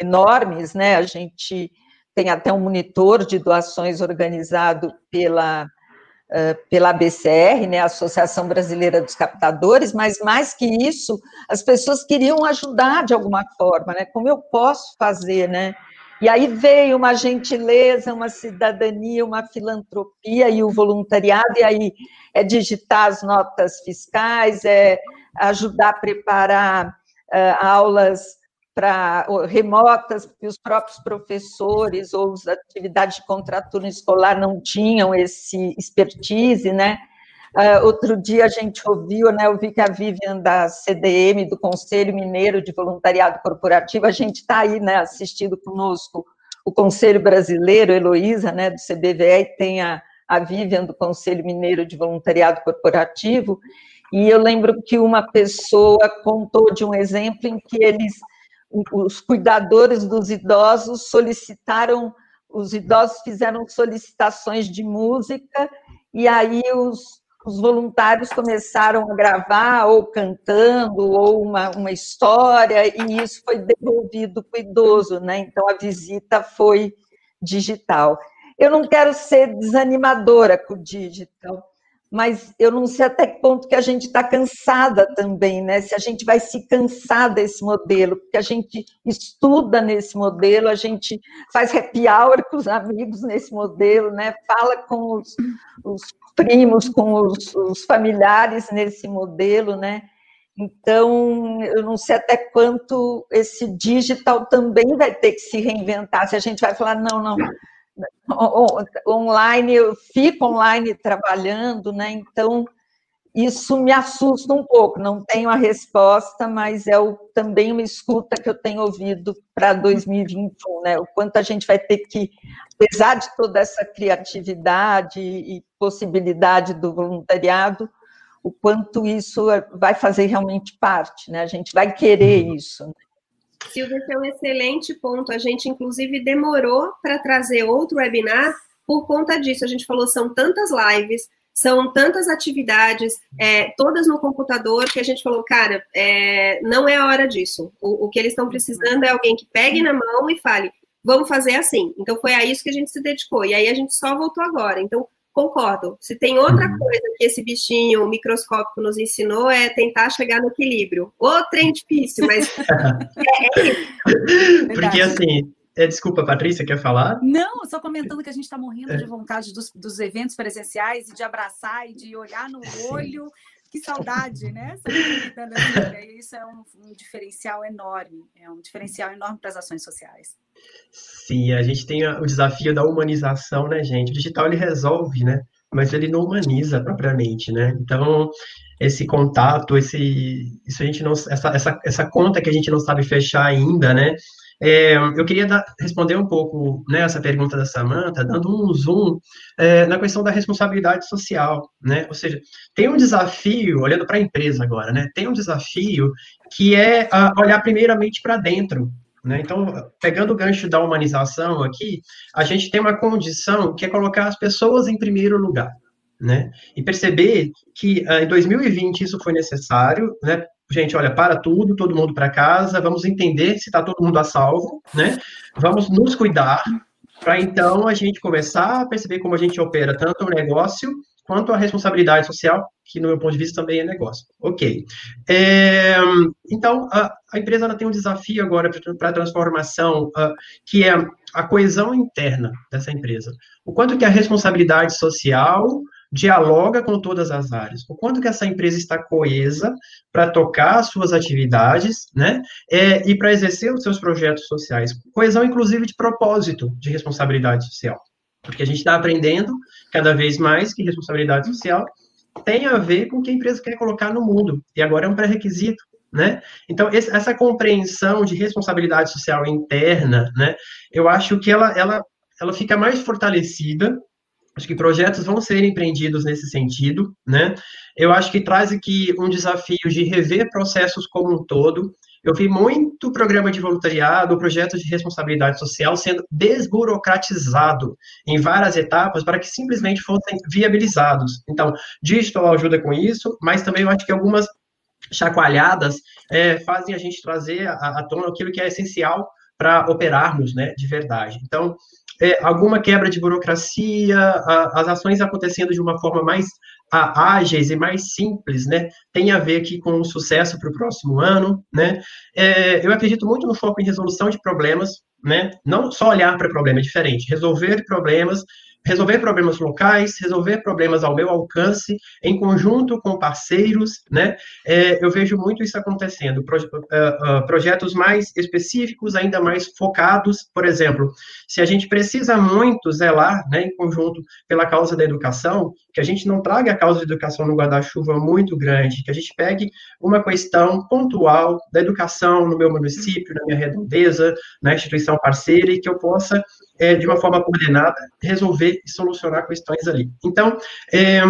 enormes, né? A gente tem até um monitor de doações organizado pela pela BCR, né, Associação Brasileira dos Captadores, mas mais que isso, as pessoas queriam ajudar de alguma forma, né? Como eu posso fazer, né? E aí veio uma gentileza, uma cidadania, uma filantropia e o voluntariado, e aí é digitar as notas fiscais, é ajudar a preparar uh, aulas para remotas, porque os próprios professores ou as atividades de contraturno escolar não tinham esse expertise, né? Uh, outro dia a gente ouviu, né, eu vi que a Vivian da CDM, do Conselho Mineiro de Voluntariado Corporativo, a gente está aí, né, assistindo conosco o Conselho Brasileiro, Heloísa, né, do CBVE, e tem a, a Vivian do Conselho Mineiro de Voluntariado Corporativo, e eu lembro que uma pessoa contou de um exemplo em que eles, os cuidadores dos idosos solicitaram, os idosos fizeram solicitações de música, e aí os, os voluntários começaram a gravar, ou cantando, ou uma, uma história, e isso foi devolvido para o idoso, né? Então a visita foi digital. Eu não quero ser desanimadora com o digital, mas eu não sei até que ponto que a gente está cansada também, né? Se a gente vai se cansar desse modelo, porque a gente estuda nesse modelo, a gente faz happy hour com os amigos nesse modelo, né? Fala com os, os primos, com os, os familiares nesse modelo, né? Então, eu não sei até quanto esse digital também vai ter que se reinventar. Se a gente vai falar, não, não, online, eu fico online trabalhando, né? Então, isso me assusta um pouco. Não tenho a resposta, mas é o, também uma escuta que eu tenho ouvido para 2021, né? O quanto a gente vai ter que, apesar de toda essa criatividade e possibilidade do voluntariado, o quanto isso vai fazer realmente parte, né? A gente vai querer uhum. isso. Né? Silvia, esse é um excelente ponto. A gente, inclusive, demorou para trazer outro webinar por conta disso. A gente falou, são tantas lives, são tantas atividades, é, todas no computador, que a gente falou, cara, é, não é a hora disso. O, o que eles estão precisando é alguém que pegue na mão e fale, vamos fazer assim. Então, foi a isso que a gente se dedicou. E aí, a gente só voltou agora. Então, concordo. Se tem outra uhum. coisa que esse bichinho microscópico nos ensinou é tentar chegar no equilíbrio. O trem difícil, mas é, é isso. Porque assim, é, desculpa, Patrícia, quer falar? Não, só comentando que a gente está morrendo é. de vontade dos, dos, eventos presenciais e de abraçar e de olhar no olho. Que saudade, né? Isso é um, um diferencial enorme, é um diferencial enorme para as ações sociais. Sim, a gente tem o desafio da humanização, né, gente? O digital ele resolve, né? Mas ele não humaniza propriamente, né? Então, esse contato, esse, isso a gente não, essa, essa, essa conta que a gente não sabe fechar ainda, né? É, eu queria dar, responder um pouco né, essa pergunta da Samanta, dando um zoom é, na questão da responsabilidade social, né? Ou seja, tem um desafio, olhando para a empresa agora, né? Tem um desafio que é uh, olhar primeiramente para dentro, né? Então, pegando o gancho da humanização aqui, a gente tem uma condição que é colocar as pessoas em primeiro lugar. Né? E perceber que uh, em 2020 isso foi necessário, né? Gente, olha, para tudo, todo mundo para casa, vamos entender se está todo mundo a salvo, né? Vamos nos cuidar, para então a gente começar a perceber como a gente opera tanto o negócio quanto a responsabilidade social, que no meu ponto de vista também é negócio. Ok. É, então, a, a, empresa ela tem um desafio agora para a transformação, uh, que é a coesão interna dessa empresa. O quanto que a responsabilidade social dialoga com todas as áreas, o quanto que essa empresa está coesa para tocar as suas atividades, né, é, e para exercer os seus projetos sociais. Coesão, inclusive, de propósito de responsabilidade social, porque a gente está aprendendo cada vez mais que responsabilidade social tem a ver com o que a empresa quer colocar no mundo, e agora é um pré-requisito né? Então, essa compreensão de responsabilidade social interna, né, eu acho que ela, ela, ela fica mais fortalecida, acho que projetos vão ser empreendidos nesse sentido, né? Eu acho que traz aqui um desafio de rever processos como um todo, eu vi muito programa de voluntariado, projetos de responsabilidade social sendo desburocratizado em várias etapas para que simplesmente fossem viabilizados. Então, digital ajuda com isso, mas também eu acho que algumas chacoalhadas é, fazem a gente trazer à, tona aquilo que é essencial para operarmos, né, de verdade. Então, é, alguma quebra de burocracia, a, as ações acontecendo de uma forma mais ágeis e mais simples, né, tem a ver aqui com o sucesso para o próximo ano, né. É, eu acredito muito no foco em resolução de problemas, né, não só olhar para problema é diferente, resolver problemas resolver problemas locais, resolver problemas ao meu alcance, em conjunto com parceiros, né? É, eu vejo muito isso acontecendo. Pro, uh, uh, projetos mais específicos, ainda mais focados, por exemplo, se a gente precisa muito zelar, né, em conjunto pela causa da educação, que a gente não traga a causa da educação no guarda-chuva muito grande, que a gente pegue uma questão pontual da educação no meu município, na minha redondeza, na instituição parceira, e que eu possa é, de uma forma coordenada, resolver e solucionar questões ali. Então, é,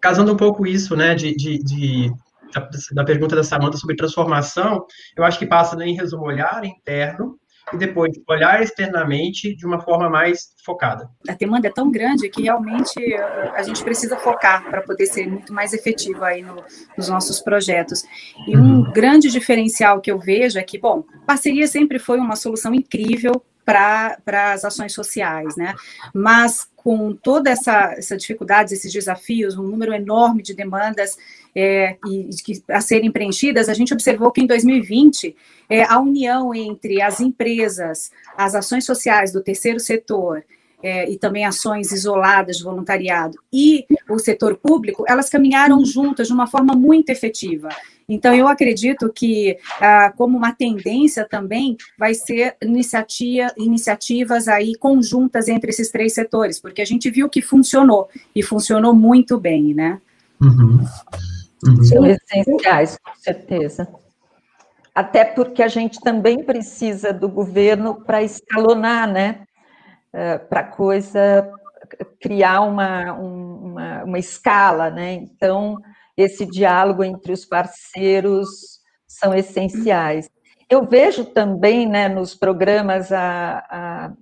casando um pouco isso, né, de, de, de da, da, pergunta da Samanta sobre transformação, eu acho que passa né, em resumo olhar interno e depois olhar externamente de uma forma mais focada. A demanda é tão grande que realmente eh, a gente precisa focar para poder ser muito mais efetivo aí no, nos nossos projetos. E um uhum. grande diferencial que eu vejo é que, bom, parceria sempre foi uma solução incrível para as ações sociais, né? Mas com toda essa, essa dificuldade, esses desafios, um número enorme de demandas é, e, que, a serem preenchidas, a gente observou que em 2020 é, a união entre as empresas, as ações sociais do terceiro setor é, e também ações isoladas de voluntariado e o setor público, elas caminharam juntas de uma forma muito efetiva. Então, eu acredito que, ah, como uma tendência também, vai ser iniciativa, iniciativas aí conjuntas entre esses três setores, porque a gente viu que funcionou, e funcionou muito bem, né? Uhum. Uhum. São essenciais, com certeza. Até porque a gente também precisa do governo para escalonar, né? Uh, para coisa criar uma, uma, uma escala, né? Então, esse diálogo entre os parceiros são essenciais. Eu vejo também, né, nos programas, a, a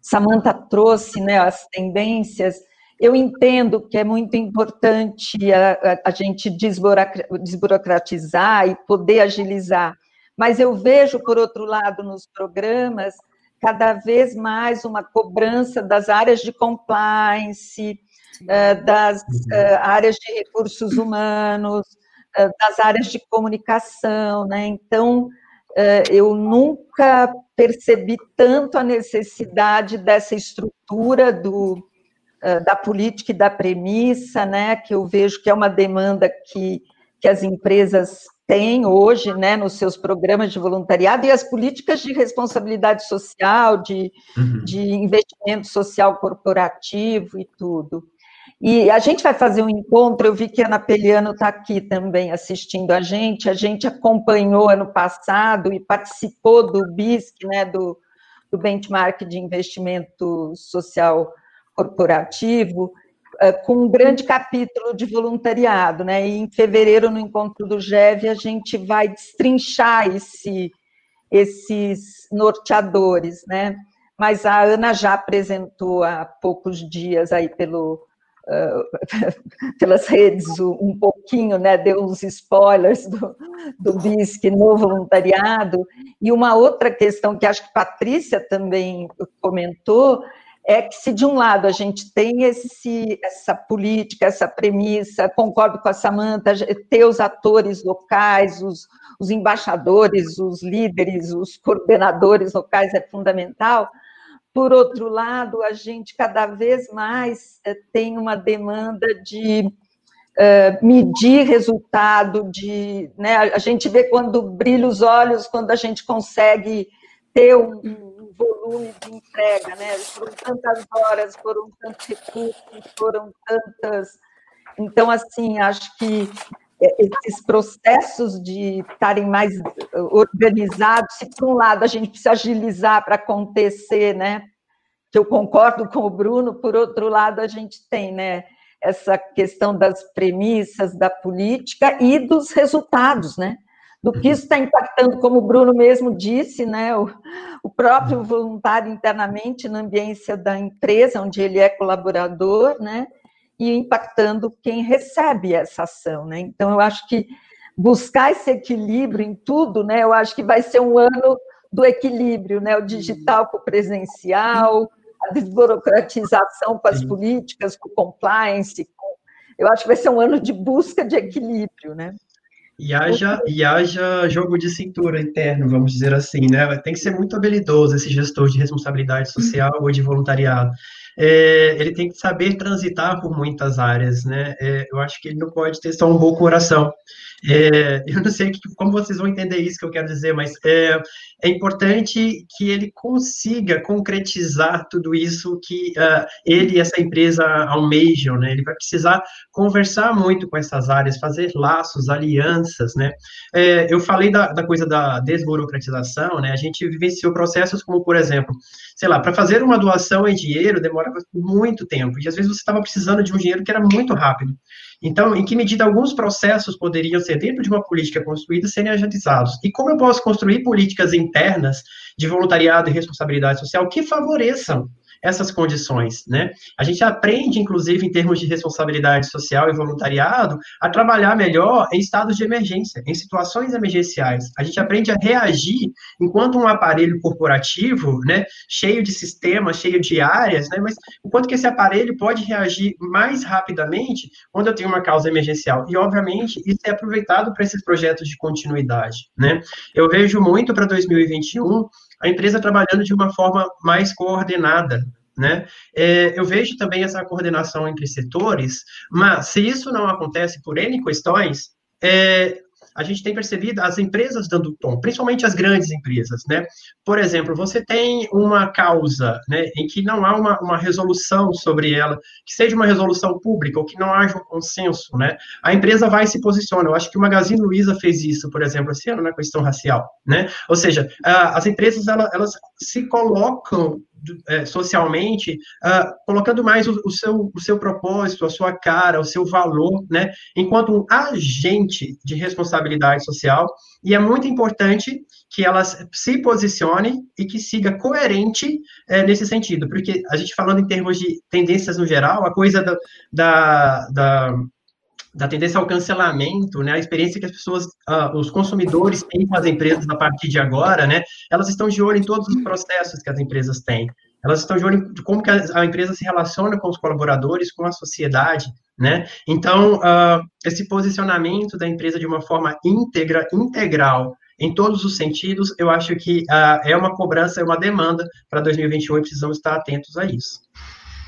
Samantha trouxe né, as tendências, eu entendo que é muito importante a, a, gente desburocratizar e poder agilizar, mas eu vejo, por outro lado, nos programas, cada vez mais uma cobrança das áreas de compliance, uh, das uh, áreas de recursos humanos, uh, das áreas de comunicação, né? Então, eu nunca percebi tanto a necessidade dessa estrutura do, da política e da premissa, né? Que eu vejo que é uma demanda que, que as empresas têm hoje, né, nos seus programas de voluntariado e as políticas de responsabilidade social, de, uhum. de investimento social corporativo e tudo. E a gente vai fazer um encontro, eu vi que a Ana Peliano está aqui também assistindo a gente, a gente acompanhou ano passado e participou do BISC, né, do, do Benchmark de Investimento Social Corporativo, eh, com um grande capítulo de voluntariado, né, e em fevereiro, no encontro do GEV, a gente vai destrinchar esse, esses norteadores, né, mas a Ana já apresentou há poucos dias aí pelo pelas redes um pouquinho, né, deu uns spoilers do, do BISC no voluntariado, e uma outra questão que acho que Patrícia também comentou, é que se de um lado a gente tem esse, essa política, essa premissa, concordo com a Samanta, ter os atores locais, os, os embaixadores, os líderes, os coordenadores locais é fundamental, Por outro lado, a gente cada vez mais eh, tem uma demanda de uh, medir resultado, de, né, a gente vê quando brilha os olhos, quando a gente consegue ter um volume de entrega, né? Foram tantas horas, foram tantos recursos, foram tantas. Então, assim, acho que esses processos de estarem mais organizados, se por um lado a gente precisa agilizar para acontecer, né? Que eu concordo com o Bruno, por outro lado a gente tem, né? Essa questão das premissas da política e dos resultados, né? Do que isso está impactando, como o Bruno mesmo disse, né? O, o próprio voluntário internamente na ambiência da empresa, onde ele é colaborador, né? e impactando quem recebe essa ação, né? Então, eu acho que buscar esse equilíbrio em tudo, né? Eu acho que vai ser um ano do equilíbrio, né? O digital com o presencial, a desburocratização com as políticas, com o compliance, com... eu acho que vai ser um ano de busca de equilíbrio, né? E haja, e haja jogo de cintura interno, vamos dizer assim, né? Tem que ser muito habilidoso esse gestor de responsabilidade social ou de voluntariado é, ele tem que saber transitar por muitas áreas, né? É, eu acho que ele não pode ter só um bom coração. É, eu não sei como vocês vão entender isso que eu quero dizer, mas é, é importante que ele consiga concretizar tudo isso que uh, ele e essa empresa almejam, né? Ele vai precisar conversar muito com essas áreas, fazer laços, alianças, né? É, eu falei da, da, coisa da desburocratização, né? A gente vivenciou processos como, por exemplo, sei lá, para fazer uma doação em dinheiro muito tempo, e às vezes você estava precisando de um dinheiro que era muito rápido. Então, em que medida alguns processos poderiam ser, dentro de uma política construída, serem agilizados? E como eu posso construir políticas internas de voluntariado e responsabilidade social que favoreçam essas condições, né? A gente aprende, inclusive, em termos de responsabilidade social e voluntariado, a trabalhar melhor em estados de emergência, em situações emergenciais. A gente aprende a reagir enquanto um aparelho corporativo, né, cheio de sistemas, cheio de áreas, né, mas o quanto que esse aparelho pode reagir mais rapidamente quando eu tenho uma causa emergencial. E, obviamente, isso é aproveitado para esses projetos de continuidade, né? Eu vejo muito para 2021 a empresa trabalhando de uma forma mais coordenada, né? É, eu vejo também essa coordenação entre setores, mas se isso não acontece por N questões, é, a gente tem percebido as empresas dando tom, principalmente as grandes empresas, né? Por exemplo, você tem uma causa, né, em que não há uma, uma resolução sobre ela, que seja uma resolução pública ou que não haja um consenso, né? A empresa vai e se posiciona. Eu acho que o Magazine Luiza fez isso, por exemplo, esse ano na questão racial, né? Ou seja, as empresas elas, elas se colocam socialmente, uh, colocando mais o, o, seu, o seu propósito, a sua cara, o seu valor, né, enquanto um agente de responsabilidade social, e é muito importante que elas se posicione e que siga coerente é, nesse sentido, porque a gente falando em termos de tendências no geral, a coisa da, da, da da tendência ao cancelamento, né, a experiência que as pessoas, uh, os consumidores têm com as empresas a partir de agora, né, elas estão de olho em todos os processos que as empresas têm. Elas estão de olho em como que a, a empresa se relaciona com os colaboradores, com a sociedade, né? Então, uh, esse posicionamento da empresa de uma forma íntegra, integral, em todos os sentidos, eu acho que uh, é uma cobrança, é uma demanda para 2021 e precisamos estar atentos a isso.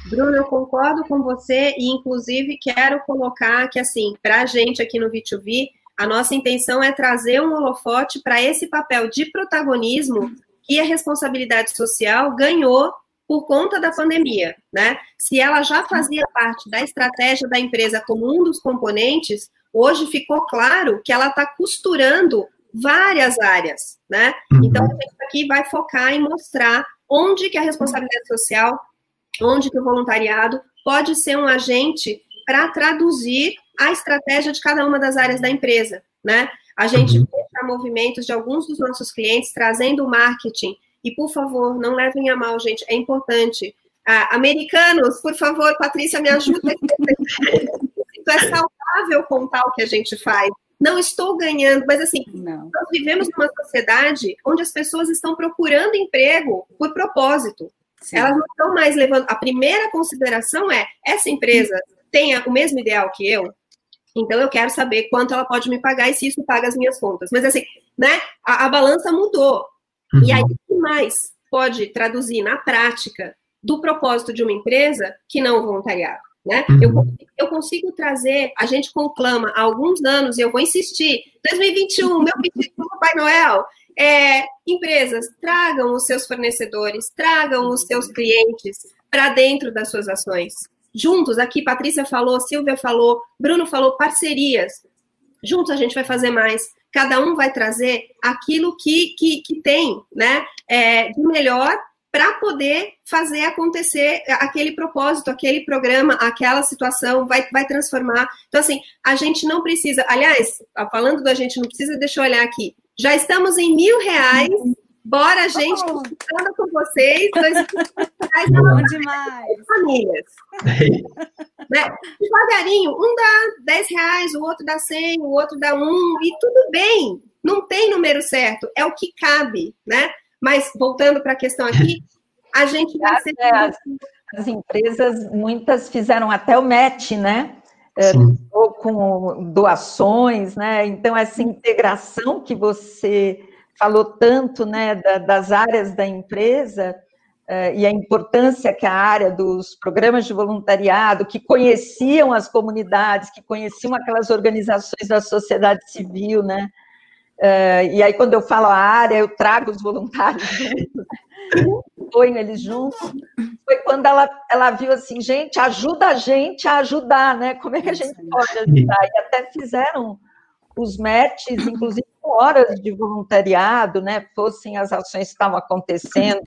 Bruno, eu concordo com você e, inclusive, quero colocar que, assim, para a gente aqui no V2V, a nossa intenção é trazer um holofote para esse papel de protagonismo que a responsabilidade social ganhou por conta da pandemia, né? Se ela já fazia parte da estratégia da empresa como um dos componentes, hoje ficou claro que ela está costurando várias áreas, né? Uhum. Então, a gente aqui vai focar em mostrar onde que a responsabilidade social onde que o voluntariado pode ser um agente para traduzir a estratégia de cada uma das áreas da empresa, né? A gente uhum. vê movimentos de alguns dos nossos clientes trazendo o marketing, e por favor, não levem a mal, gente, é importante. Ah, americanos, por favor, Patrícia, me ajuda. É saudável contar o que a gente faz. Não estou ganhando, mas assim, não. nós vivemos numa sociedade onde as pessoas estão procurando emprego por propósito. Sim. Elas não estão mais levando. A primeira consideração é: essa empresa tem o mesmo ideal que eu? Então eu quero saber quanto ela pode me pagar e se isso paga as minhas contas. Mas assim, né? A, a balança mudou. Uhum. E aí, o que mais? pode traduzir na prática do propósito de uma empresa que não o voluntariado. Né? Uhum. Eu, eu consigo trazer, a gente conclama há alguns anos, e eu vou insistir, 2021, meu pedido para o Papai Noel, é, empresas, tragam os seus fornecedores, tragam os seus clientes para dentro das suas ações. Juntos, aqui Patrícia falou, Silvia falou, Bruno falou, parcerias. Juntos a gente vai fazer mais. Cada um vai trazer aquilo que, que, que tem né, é, de melhor para poder fazer acontecer aquele propósito, aquele programa, aquela situação, vai, vai transformar. Então, assim, a gente não precisa. Aliás, falando da gente não precisa, deixa eu olhar aqui. Já estamos em mil reais. Bora, gente, Oh. com vocês. Dois reais Bom demais. famílias. né? Devagarinho, um dá 10 reais, o outro dá 100, o outro dá um, e tudo bem. Não tem número certo, é o que cabe, né? Mas, voltando para a questão aqui, a gente vai ser... É, as, as empresas, muitas fizeram até o match, né? É, Sim. ou com doações, né? Então, essa integração que você falou tanto, né, da- das áreas da empresa eh, e a importância que a área dos programas de voluntariado, que conheciam as comunidades, que conheciam aquelas organizações da sociedade civil, né? Eh, e aí, quando eu falo a área, eu trago os voluntários ponho eles juntos. Foi quando ela, ela viu assim, gente, ajuda a gente a ajudar, né? Como é que a gente pode ajudar? E até fizeram os matches, inclusive com horas de voluntariado, né? Fossem as ações que estavam acontecendo,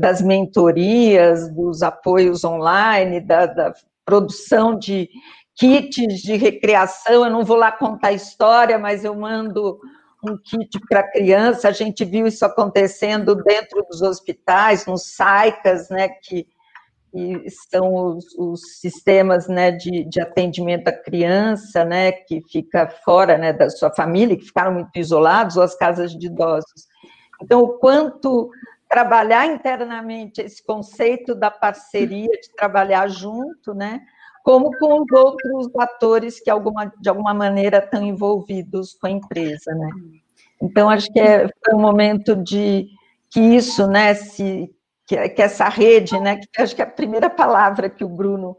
das mentorias, dos apoios online, da, da produção de kits de recreação. Eu não vou lá contar a história, mas eu mando um kit para criança. A gente viu isso acontecendo dentro dos hospitais, nos SAICAS, né? Que e são os, os sistemas né, de, de, atendimento à criança, né, que fica fora né, da sua família, que ficaram muito isolados, ou as casas de idosos. Então, o quanto trabalhar internamente esse conceito da parceria, de trabalhar junto, né, como com os outros atores que, alguma, de alguma maneira, estão envolvidos com a empresa. Né. Então, acho que é, foi um momento de que isso né, se que, que, essa rede, né, que acho que é a primeira palavra que o Bruno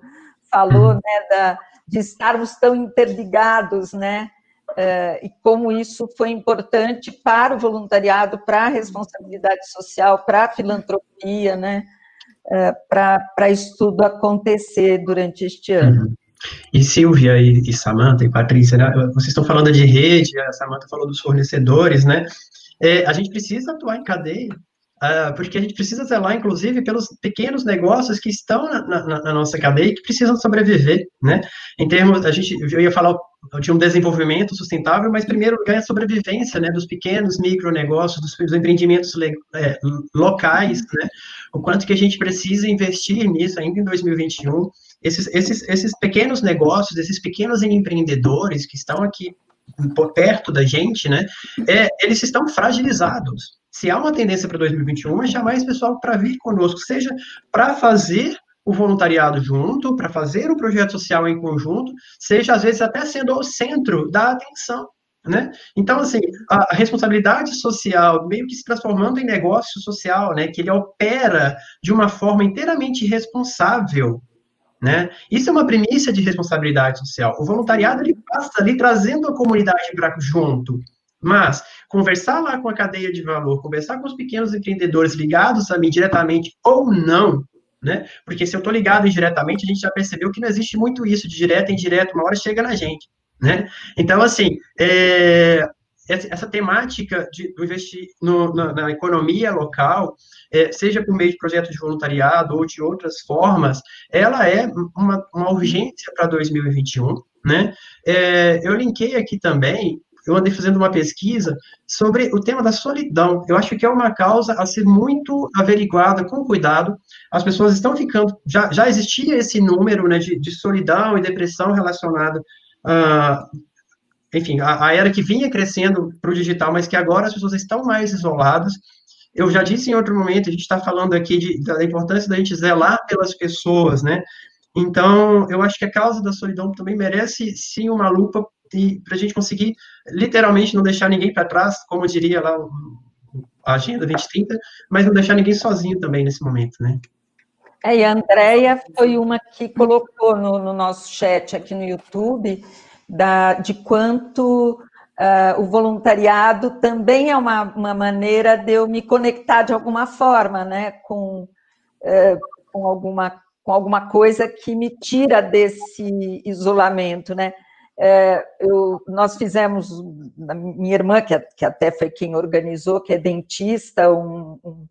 falou, né, da, de estarmos tão interligados, né, uh, e como isso foi importante para o voluntariado, para a responsabilidade social, para a filantropia, né, para isso tudo acontecer durante este ano. Uhum. E Silvia e, e Samanta e Patrícia, né, vocês estão falando de rede, a Samanta falou dos fornecedores, né, é, a gente precisa atuar em cadeia, Uh, porque a gente precisa zelar, inclusive, pelos pequenos negócios que estão na, na, na, nossa cadeia e que precisam sobreviver, né? Em termos, a gente, eu ia falar de um desenvolvimento sustentável, mas primeiro lugar é a sobrevivência, né, dos pequenos micronegócios, dos, dos empreendimentos é, locais, né? O quanto que a gente precisa investir nisso ainda em 2021. Esses, esses, esses pequenos negócios, esses pequenos empreendedores que estão aqui perto da gente, né, é, eles estão fragilizados. Se há uma tendência para 2021, é chamar esse pessoal para vir conosco, seja para fazer o voluntariado junto, para fazer o projeto social em conjunto, seja às vezes até sendo o centro da atenção. Né? Então, assim, a responsabilidade social meio que se transformando em negócio social, né? Que ele opera de uma forma inteiramente responsável, né? Isso é uma premissa de responsabilidade social. O voluntariado ele passa ali trazendo a comunidade para junto, mas conversar lá com a cadeia de valor, conversar com os pequenos empreendedores ligados a mim diretamente ou não, né? Porque se eu estou ligado indiretamente, a gente já percebeu que não existe muito isso de direto e indireto, uma hora chega na gente, né? Então, assim, é, essa temática de investir no, na, na, economia local, é, seja por meio de projetos de voluntariado ou de outras formas, ela é uma, uma urgência para 2021, né? É, eu linkei aqui também eu andei fazendo uma pesquisa sobre o tema da solidão. Eu acho que é uma causa a ser muito averiguada com cuidado. As pessoas estão ficando. Já, já existia esse número né, de, de solidão e depressão relacionada a. Enfim, a, a era que vinha crescendo para o digital, mas que agora as pessoas estão mais isoladas. Eu já disse em outro momento, a gente está falando aqui de, da importância da gente zelar pelas pessoas, né? Então, eu acho que a causa da solidão também merece, sim, uma lupa para a gente conseguir, literalmente, não deixar ninguém para trás, como diria lá a Agenda 2030, mas não deixar ninguém sozinho também nesse momento, né? É, e a Andrea foi uma que colocou no, no nosso chat aqui no YouTube da, de quanto uh, o voluntariado também é uma, uma maneira de eu me conectar de alguma forma, né, com, uh, com, alguma, com alguma coisa que me tira desse isolamento, né. Uh, eu, nós fizemos, minha irmã, que, que até foi quem organizou, que é dentista, um, um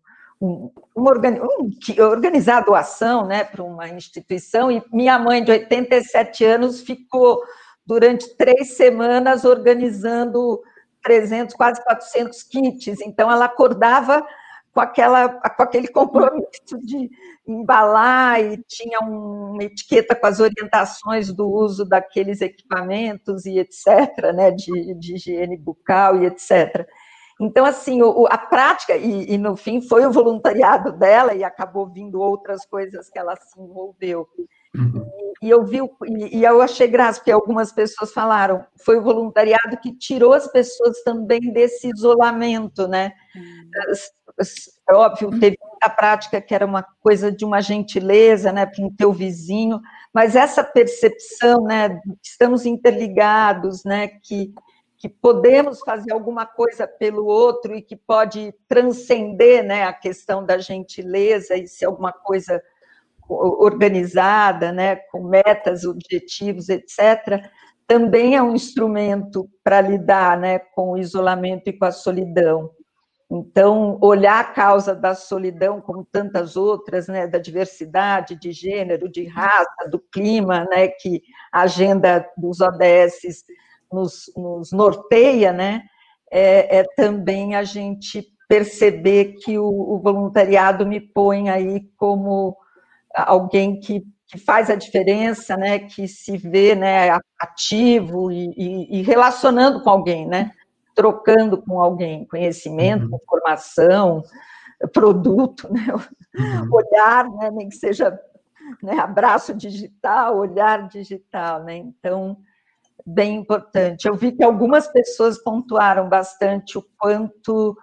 organizar a doação né, para uma instituição, e minha mãe, de 87 anos, ficou durante três semanas organizando 300, quase 400 kits. Então, ela acordava com, aquela, com aquele compromisso de embalar e tinha uma etiqueta com as orientações do uso daqueles equipamentos e etc., né, de, de higiene bucal e etc. Então, assim, o, a prática, e, e, no fim foi o voluntariado dela, e acabou vindo outras coisas que ela se envolveu. Uhum. E, e, eu vi, e, e, eu achei graça, porque algumas pessoas falaram, foi o voluntariado que tirou as pessoas também desse isolamento, né? Uhum. É óbvio, teve a prática que era uma coisa de uma gentileza, né, para o teu vizinho, mas essa percepção, né, que estamos interligados, né, que que podemos fazer alguma coisa pelo outro e que pode transcender né, a questão da gentileza e ser alguma coisa organizada, né, com metas, objetivos, etc., também é um instrumento para lidar né, com o isolamento e com a solidão. Então, olhar a causa da solidão, como tantas outras, né, da diversidade de gênero, de raça, do clima, né, que a agenda dos ODS nos, nos norteia, né, é, é, também a gente perceber que o, o, voluntariado me põe aí como alguém que, que, faz a diferença, né, que se vê né, ativo e, e, e relacionando com alguém, né, trocando com alguém conhecimento, uhum. informação, produto, né, uhum. olhar, né, nem que seja né, abraço digital, olhar digital, né, então bem importante. Eu vi que algumas pessoas pontuaram bastante o quanto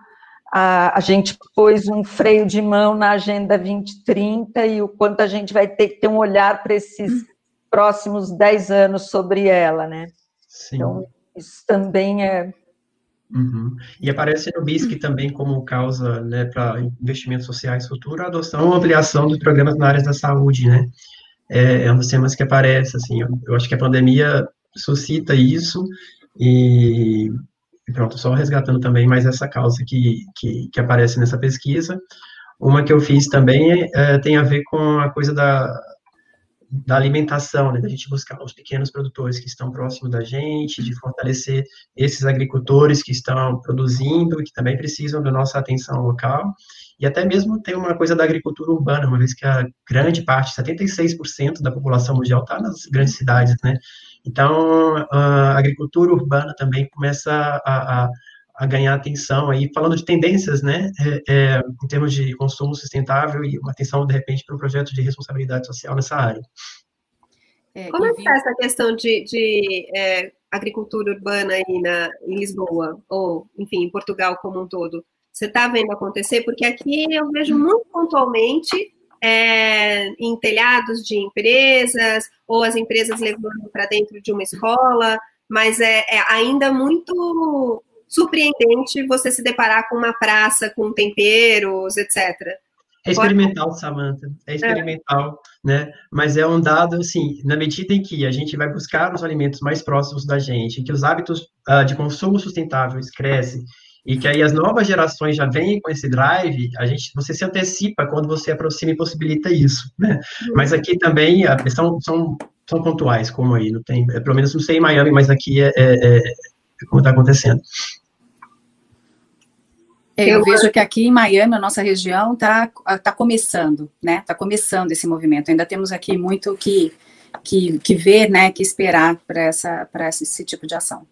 a, a, gente pôs um freio de mão na Agenda 2030 e o quanto a gente vai ter que ter um olhar para esses próximos 10 anos sobre ela, né? Sim. Então, isso também é. Uhum. E aparece no BISC também como causa né, para investimentos sociais futuros a adoção ou ampliação dos programas na área da saúde, né? É, é um dos temas que aparece, assim, eu, eu acho que a pandemia suscita isso e, pronto, só resgatando também mais essa causa que, que, que aparece nessa pesquisa. Uma que eu fiz também é, tem a ver com a coisa da, da alimentação, né, da gente buscar os pequenos produtores que estão próximos da gente, de fortalecer esses agricultores que estão produzindo, que também precisam da nossa atenção local, e até mesmo tem uma coisa da agricultura urbana, uma vez que a grande parte, 76% da população mundial está nas grandes cidades, né, então, a agricultura urbana também começa a, a, a ganhar atenção aí, falando de tendências, né, é, é, em termos de consumo sustentável e uma atenção, de repente, para um projeto de responsabilidade social nessa área. É, Como é que está essa questão de, de é, agricultura urbana aí na, em Lisboa, ou, enfim, em Portugal como um todo? Você está vendo acontecer? Porque aqui eu vejo muito pontualmente é, em telhados de empresas, ou as empresas levando para dentro de uma escola, mas é, é, ainda muito surpreendente você se deparar com uma praça com temperos, etc. É experimental, Samantha, é experimental, é. né? Mas é um dado, assim, na medida em que a gente vai buscar os alimentos mais próximos da gente, que os hábitos uh, de consumo sustentáveis crescem, e que aí as novas gerações já vêm com esse drive, a gente, você se antecipa quando você aproxima e possibilita isso, né? Uhum. Mas aqui também são, são, são pontuais, como aí, não tem, é, pelo menos não sei em Miami, mas aqui é, é, é como está acontecendo. É, eu vejo que aqui em Miami, a nossa região, está tá começando, né? Está começando esse movimento. Ainda temos aqui muito que, que, que ver, né? Que esperar para essa, esse tipo de ação.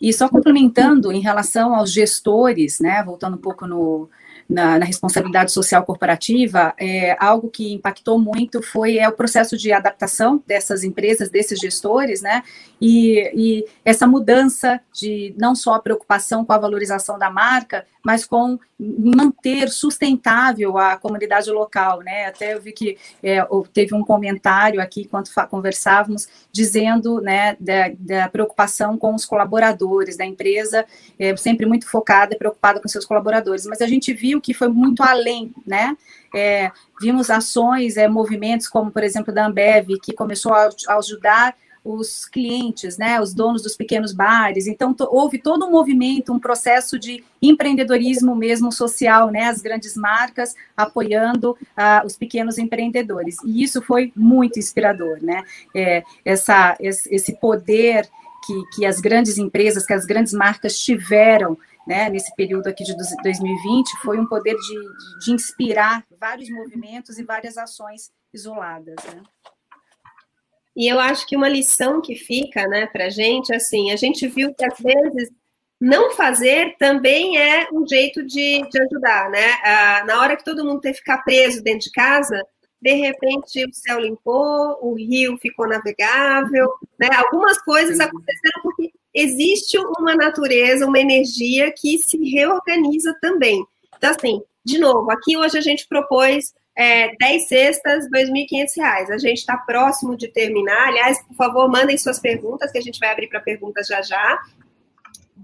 E só complementando em relação aos gestores, né, voltando um pouco no, na, na responsabilidade social corporativa, é, algo que impactou muito foi é, o processo de adaptação dessas empresas, desses gestores, né? E, e essa mudança de não só a preocupação com a valorização da marca, mas com manter sustentável a comunidade local, né? Até eu vi que é, teve um comentário aqui enquanto conversávamos dizendo, né, da, da, preocupação com os colaboradores da empresa, é, sempre muito focada, preocupada com seus colaboradores. Mas a gente viu que foi muito além, né? É, vimos ações, é, movimentos como, por exemplo, da Ambev, que começou a, a ajudar os clientes, né, os donos dos pequenos bares. Então, houve todo um movimento, um processo de empreendedorismo mesmo social, né, as grandes marcas apoiando uh, os pequenos empreendedores. E isso foi muito inspirador, né? É, essa, esse poder que, que as grandes empresas, que as grandes marcas tiveram né, nesse período aqui de 2020 foi um poder de, de inspirar vários movimentos e várias ações isoladas. Né? E eu acho que uma lição que fica, né, para a gente, assim, a gente viu que às vezes não fazer também é um jeito de, de ajudar, né? Ah, na hora que todo mundo tem que ficar preso dentro de casa, de repente o céu limpou, o rio ficou navegável, né? Algumas coisas aconteceram porque existe uma natureza, uma energia que se reorganiza também. Então, assim, de novo, aqui hoje a gente propôs é, 10 cestas, R$ 2.500. A gente está próximo de terminar. Aliás, por favor, mandem suas perguntas, que a gente vai abrir para perguntas já já.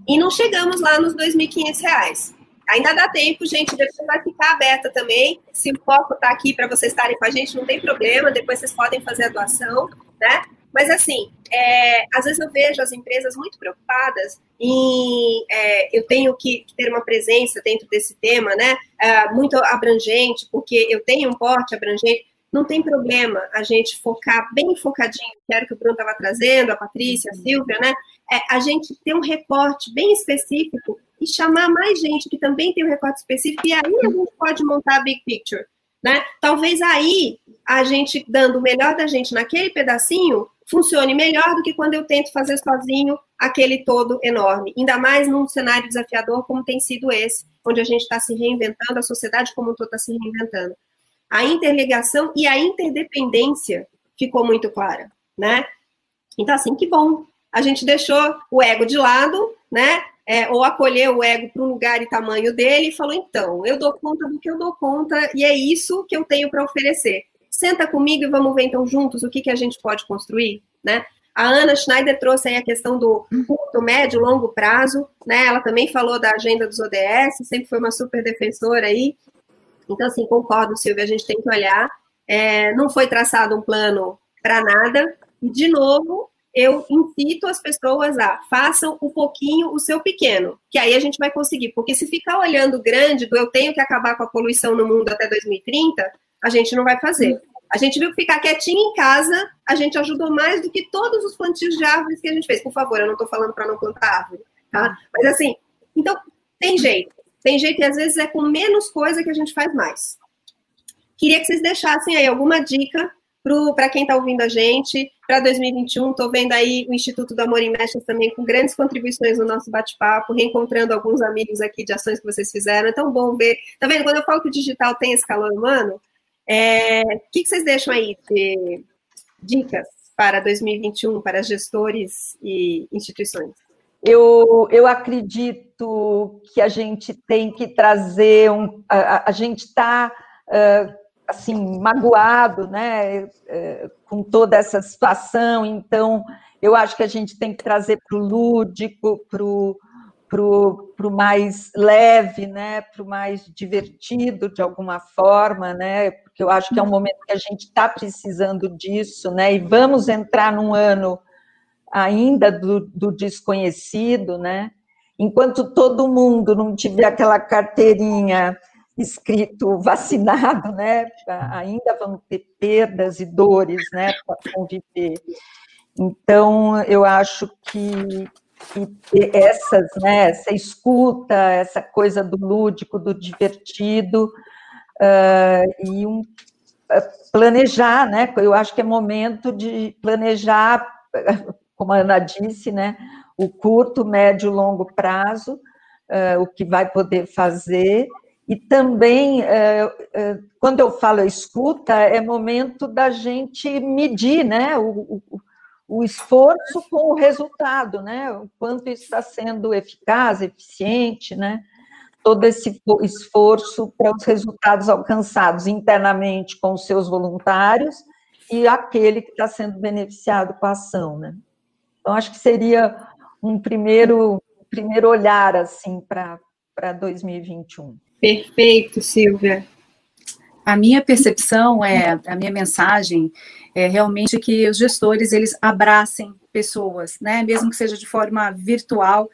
E não chegamos lá nos R$ 2.500. Ainda dá tempo, gente. Depois vai ficar aberta também. Se o foco está aqui para vocês estarem com a gente, não tem problema. Depois vocês podem fazer a doação, né? Mas, assim, é, às vezes eu vejo as empresas muito preocupadas em. É, eu tenho que ter uma presença dentro desse tema, né? É, muito abrangente, porque eu tenho um porte abrangente. Não tem problema a gente focar bem focadinho, que era o que o Bruno estava trazendo, a Patrícia, a Silvia, né? É, a gente ter um recorte bem específico e chamar mais gente que também tem um recorte específico, e aí a gente pode montar a big picture. Né? Talvez aí a gente dando o melhor da gente naquele pedacinho funcione melhor do que quando eu tento fazer sozinho aquele todo enorme. Ainda mais num cenário desafiador como tem sido esse, onde a gente está se reinventando, a sociedade como um todo está se reinventando. A interligação e a interdependência ficou muito clara, né? Então, assim, que bom. A gente deixou o ego de lado, né? É, ou acolheu o ego para o lugar e tamanho dele e falou: então, eu dou conta do que eu dou conta e é isso que eu tenho para oferecer senta comigo e vamos ver então juntos o que, que a gente pode construir, né? A Ana Schneider trouxe aí a questão do curto, médio, longo prazo, né? Ela também falou da agenda dos ODS, sempre foi uma super defensora aí. Então, assim, concordo, Silvia, a gente tem que olhar. É, não foi traçado um plano para nada. E, de novo, eu incito as pessoas a façam um pouquinho o seu pequeno, que aí a gente vai conseguir. Porque se ficar olhando grande do eu tenho que acabar com a poluição no mundo até 2030, a gente não vai fazer. A gente viu que ficar quietinho em casa, a gente ajudou mais do que todos os plantios de árvores que a gente fez. Por favor, eu não estou falando para não plantar árvore, tá? Mas assim, então, tem jeito. Tem jeito e às vezes é com menos coisa que a gente faz mais. Queria que vocês deixassem aí alguma dica para quem está ouvindo a gente para 2021. Estou vendo aí o Instituto do Amor em Mechas também com grandes contribuições no nosso bate-papo, reencontrando alguns amigos aqui de ações que vocês fizeram. É tão bom ver. Tá vendo? Quando eu falo que o digital tem esse calor humano, é, o que, vocês deixam aí de dicas para 2021 para gestores e instituições? Eu, eu acredito que a gente tem que trazer um. A, a gente está assim magoado, né, com toda essa situação. Então, eu acho que a gente tem que trazer para o lúdico, para o para o mais leve, né, para o mais divertido de alguma forma, né, porque eu acho que é um momento que a gente está precisando disso, né, e vamos entrar num ano ainda do, do desconhecido, né, enquanto todo mundo não tiver aquela carteirinha escrito vacinado, né, ainda vão ter perdas e dores, né, para conviver. Então, eu acho que, e essas, né, essa escuta, essa coisa do lúdico, do divertido, uh, e um, uh, planejar, né, eu acho que é momento de planejar, como a Ana disse, né, o curto, médio, longo prazo, uh, o que vai poder fazer, E também, quando eu falo escuta, é momento da gente medir né, o, o, esforço com o resultado, né? o quanto está sendo eficaz, eficiente, né? todo esse esforço para os resultados alcançados internamente com os seus voluntários e aquele que está sendo beneficiado com a ação. Né? Então, acho que seria um primeiro, primeiro olhar assim para 2021. Perfeito, Silvia. A minha percepção é, a minha mensagem é realmente que os gestores eles abracem pessoas, né? Mesmo que seja de forma virtual.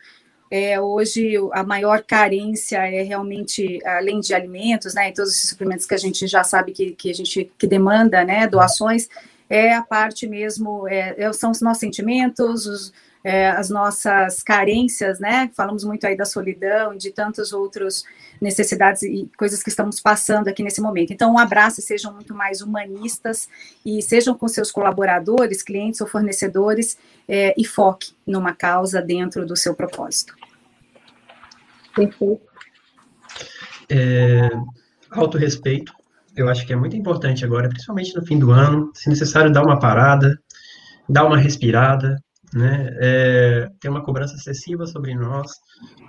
É, hoje a maior carência é realmente além de alimentos, né? E todos esses suprimentos que a gente já sabe que, que a gente que demanda, né? Doações é a parte mesmo, é, é são os nossos sentimentos, os, é, as nossas carências, né? Falamos muito aí da solidão, de tantos outros necessidades e coisas que estamos passando aqui nesse momento. Então, um abraço, sejam muito mais humanistas e sejam com seus colaboradores, clientes ou fornecedores é, e foque numa causa dentro do seu propósito. Perfeito. É, autorrespeito, eu acho que é muito importante agora, principalmente no fim do ano, se necessário dar uma parada, dar uma respirada, né? É, tem uma cobrança excessiva sobre nós.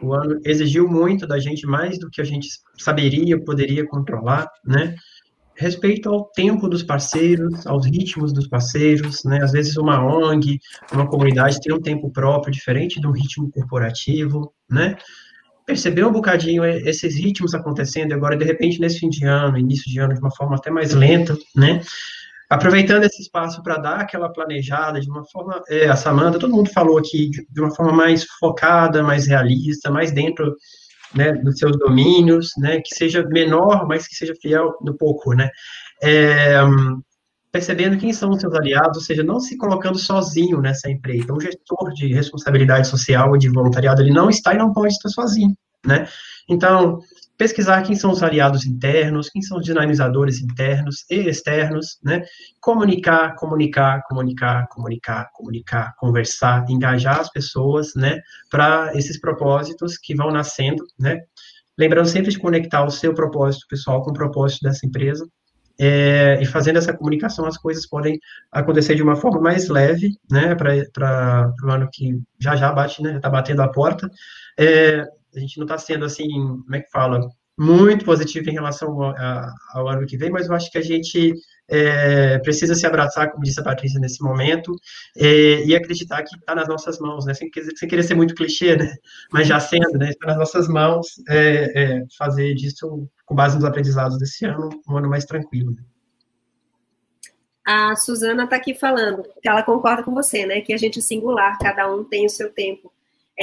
O ano exigiu muito da gente, mais do que a gente saberia, poderia controlar, né? Respeito ao tempo dos parceiros, aos ritmos dos parceiros, né? Às vezes uma ONG, uma comunidade tem um tempo próprio, diferente do ritmo corporativo, né? Perceber um bocadinho esses ritmos acontecendo agora, de repente, nesse fim de ano, início de ano, de uma forma até mais lenta, né? Aproveitando esse espaço para dar aquela planejada de uma forma, é, a Samanta, todo mundo falou aqui, de, uma forma mais focada, mais realista, mais dentro né, dos seus domínios, né, que seja menor, mas que seja fiel no pouco, né, é, percebendo quem são os seus aliados, ou seja, não se colocando sozinho nessa. Então, o gestor de responsabilidade social e de voluntariado, ele não está e não pode estar sozinho, né, então, pesquisar quem são os aliados internos, quem são os dinamizadores internos e externos, né? Comunicar, comunicar, comunicar, comunicar, comunicar, conversar, engajar as pessoas, né? Para esses propósitos que vão nascendo, né? Lembrando sempre de conectar o seu propósito pessoal com o propósito dessa empresa. É, e fazendo essa comunicação, as coisas podem acontecer de uma forma mais leve, né? Para o ano que já já bate, né? Já está batendo a porta. É, a gente não está sendo assim, como é que fala, muito positivo em relação ao, ao, ano que vem, mas eu acho que a gente é, precisa se abraçar, como disse a Patrícia nesse momento, é, e acreditar que está nas nossas mãos, né? Sem, sem, querer ser muito clichê, né? Mas já sendo, né? Está nas nossas mãos é, é, fazer disso, com base nos aprendizados desse ano, um ano mais tranquilo. Né? A Suzana está aqui falando que ela concorda com você, né? Que a gente é singular, cada um tem o seu tempo.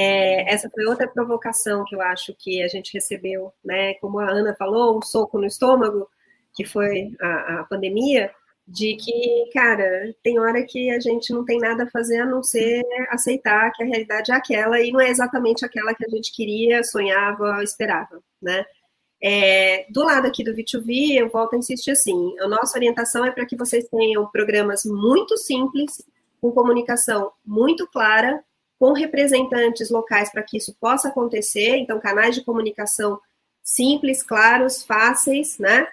É, essa foi outra provocação que eu acho que a gente recebeu, né? Como a Ana falou, um soco no estômago, que foi a, a pandemia, de que, cara, tem hora que a gente não tem nada a fazer a não ser aceitar que a realidade é aquela e não é exatamente aquela que a gente queria, sonhava, esperava, né? É, do lado aqui do V2V, eu volto a insistir assim: a nossa orientação é para que vocês tenham programas muito simples, com comunicação muito clara com representantes locais para que isso possa acontecer, então canais de comunicação simples, claros, fáceis, né?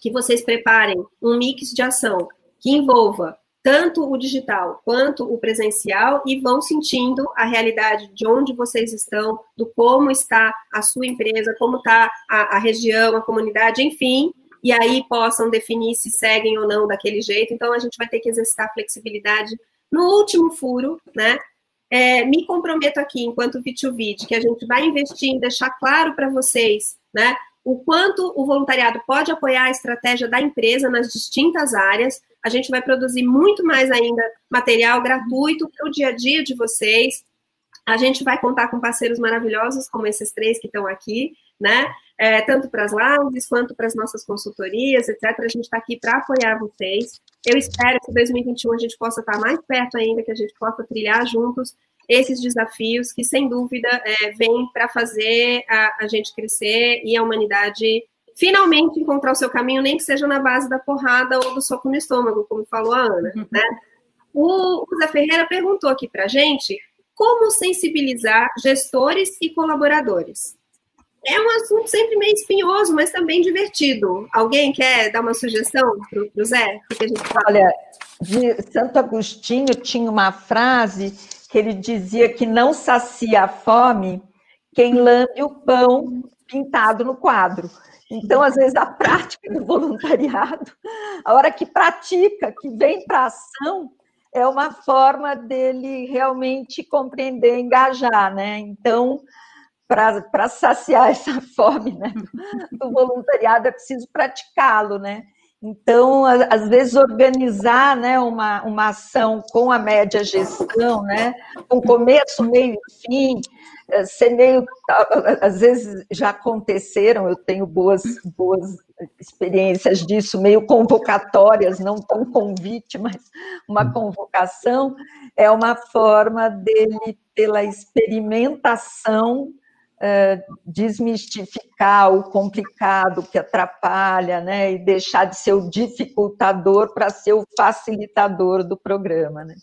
Que vocês preparem um mix de ação que envolva tanto o digital quanto o presencial e vão sentindo a realidade de onde vocês estão, do como está a sua empresa, como está a, a região, a comunidade, enfim, e aí possam definir se seguem ou não daquele jeito. Então a gente vai ter que exercitar flexibilidade no último furo, né? É, me comprometo aqui, enquanto V2V, que a gente vai investir em deixar claro para vocês, né, o quanto o voluntariado pode apoiar a estratégia da empresa nas distintas áreas. A gente vai produzir muito mais ainda material gratuito para o dia a dia de vocês. A gente vai contar com parceiros maravilhosos, como esses três que estão aqui, né? É, tanto para as lives quanto para as nossas consultorias, etc. A gente está aqui para apoiar vocês. Eu espero que em 2021 a gente possa estar mais perto ainda, que a gente possa trilhar juntos esses desafios que, sem dúvida, é, vêm para fazer a, a gente crescer e a humanidade finalmente encontrar o seu caminho, nem que seja na base da porrada ou do soco no estômago, como falou a Ana. Uhum. Né? O, o Zé Ferreira perguntou aqui para a gente como sensibilizar gestores e colaboradores. É um assunto sempre meio espinhoso, mas também divertido. Alguém quer dar uma sugestão para o Zé? Olha, de Santo Agostinho tinha uma frase que ele dizia que não sacia a fome quem lambe o pão pintado no quadro. Então, às vezes, a prática do voluntariado, a hora que pratica, que vem para ação, é uma forma dele realmente compreender, engajar, né? Então, para saciar essa fome né, do voluntariado, é preciso praticá-lo, né? Então, às vezes, organizar né, uma, uma ação com a média gestão, né, com começo, meio e fim, eh, ser meio. Às vezes já aconteceram, eu tenho boas, boas experiências disso, meio convocatórias, não tão convite, mas uma convocação, é uma forma dele, pela experimentação, é, desmistificar o complicado que atrapalha, né, e deixar de ser o dificultador para ser o facilitador do programa, né.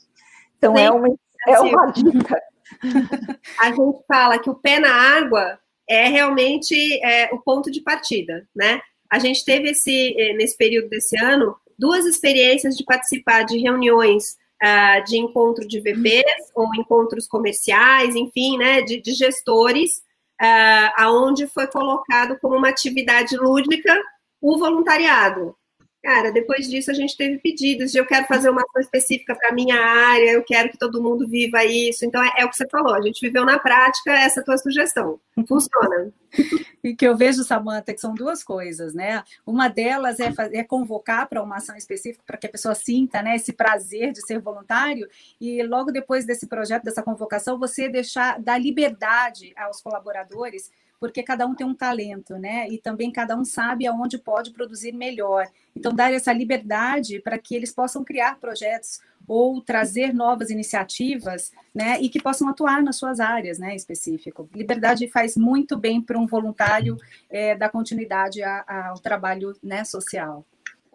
Então Sim, é uma é uma dica. A gente fala que o pé na água é realmente é, o ponto de partida, né? A gente teve esse é, nesse período desse ano duas experiências de participar de reuniões uh, de encontro de VPs ou encontros comerciais, enfim, né, de, de gestores uh, aonde foi colocado como uma atividade lúdica o voluntariado. Cara, depois disso a gente teve pedidos de eu quero fazer uma ação específica para minha área, eu quero que todo mundo viva isso. Então é, é, o que você falou, a gente viveu na prática essa tua sugestão. Funciona. E que eu vejo, Samanta, que são duas coisas, né? Uma delas é, é convocar para uma ação específica para que a pessoa sinta né, esse prazer de ser voluntário, e logo depois desse projeto, dessa convocação, você deixar dar liberdade aos colaboradores porque cada um tem um talento, né? E também cada um sabe aonde pode produzir melhor. Então, dar essa liberdade para que eles possam criar projetos ou trazer novas iniciativas, né? E que possam atuar nas suas áreas, né? Específico. Liberdade faz muito bem para um voluntário é, dar continuidade a, a, ao trabalho né, social.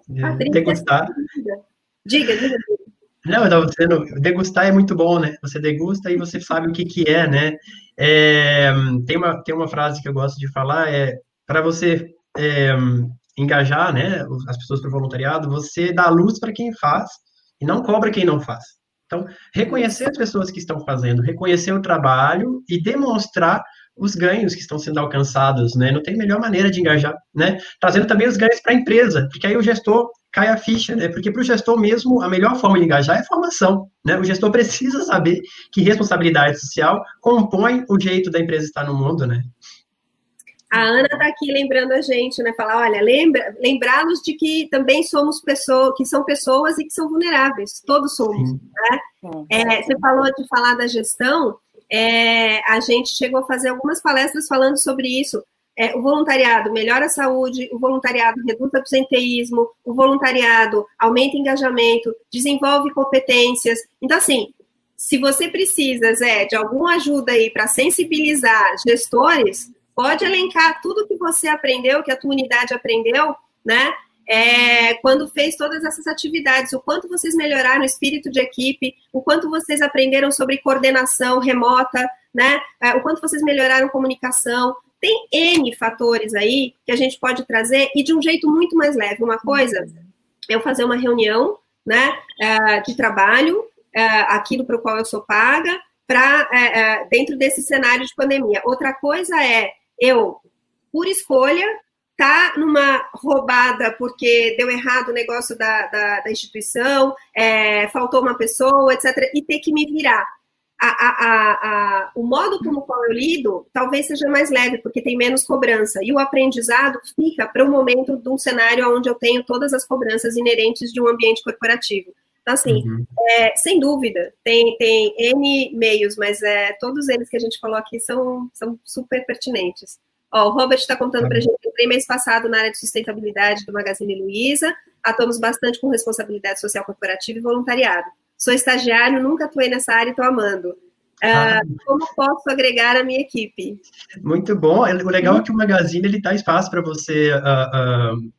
É, degustar. Diga, diga. Não, eu estava dizendo, degustar é muito bom, né? Você degusta e você sabe o que, que é, né? É, tem, uma, tem uma frase que eu gosto de falar, é para você é, engajar né, as pessoas para o voluntariado, você dá luz para quem faz e não cobra quem não faz. Então, reconhecer as pessoas que estão fazendo, reconhecer o trabalho e demonstrar os ganhos que estão sendo alcançados, né? Não tem melhor maneira de engajar, né? Trazendo também os ganhos para a empresa, porque aí o gestor cai a ficha, né? Porque para o gestor mesmo, a melhor forma de engajar é formação, né? O gestor precisa saber que responsabilidade social compõe o jeito da empresa estar no mundo, né? A Ana está aqui lembrando a gente, né? Falar, olha, lembra, lembrá-los de que também somos pessoas, que são pessoas e que são vulneráveis. Todos somos, Sim. né? É, você falou de falar da gestão. É, a gente chegou a fazer algumas palestras falando sobre isso é, o voluntariado melhora a saúde, o voluntariado reduz o absenteísmo, o voluntariado aumenta engajamento, desenvolve competências. Então, assim, se você precisa, Zé, de alguma ajuda aí para sensibilizar gestores, pode elencar tudo que você aprendeu, que a tua unidade aprendeu, né? É, quando fez todas essas atividades, o quanto vocês melhoraram o espírito de equipe, o quanto vocês aprenderam sobre coordenação remota, né? É, o quanto vocês melhoraram comunicação, tem N fatores aí que a gente pode trazer e de um jeito muito mais leve. Uma coisa é eu fazer uma reunião né, é, de trabalho, é, aquilo para o qual eu sou paga, para é, dentro desse cenário de pandemia. Outra coisa é eu, por escolha, tá numa roubada porque deu errado o negócio da, da, da instituição, é, faltou uma pessoa, etc., e ter que me virar a, a, a, o modo como qual eu lido talvez seja mais leve, porque tem menos cobrança. E o aprendizado fica para o momento de um cenário onde eu tenho todas as cobranças inerentes de um ambiente corporativo. Então, assim, uhum. é, sem dúvida, tem, tem N meios, mas é, todos eles que a gente falou aqui são, são super pertinentes. Ó, o Robert está contando uhum. para a gente, eu entrei mês passado na área de sustentabilidade do Magazine Luiza, atuamos bastante com responsabilidade social corporativa e voluntariado. Sou estagiário, nunca atuei nessa área e estou amando. Uh, como posso agregar a minha equipe? Muito bom. O legal é que o Magazine ele dá espaço para você uh, uh,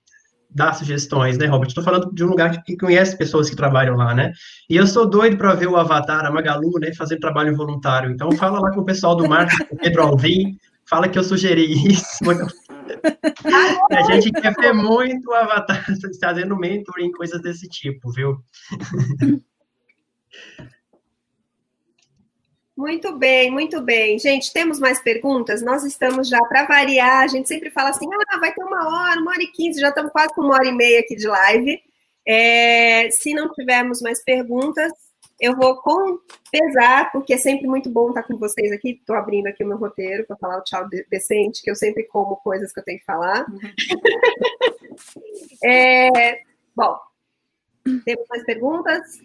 dar sugestões, né, Robert? Estou falando de um lugar que conhece pessoas que trabalham lá, né? E eu sou doido para ver o Avatar, a Magalu, né, fazendo trabalho voluntário. Então, fala lá com o pessoal do marketing, o Pedro Alvim, fala que eu sugeri isso. a gente quer ver muito o Avatar fazendo mentoring, coisas desse tipo, viu? Muito bem, muito bem. Gente, temos mais perguntas? Nós estamos já, para variar, a gente sempre fala assim, ah, vai ter uma hora, uma hora e quinze, já estamos quase com uma hora e meia aqui de live. É, se não tivermos mais perguntas, eu vou com pesar, porque é sempre muito bom estar com vocês aqui. Estou abrindo aqui o meu roteiro para falar o tchau decente, que eu sempre como coisas que eu tenho que falar. Uhum. é, bom, temos mais perguntas?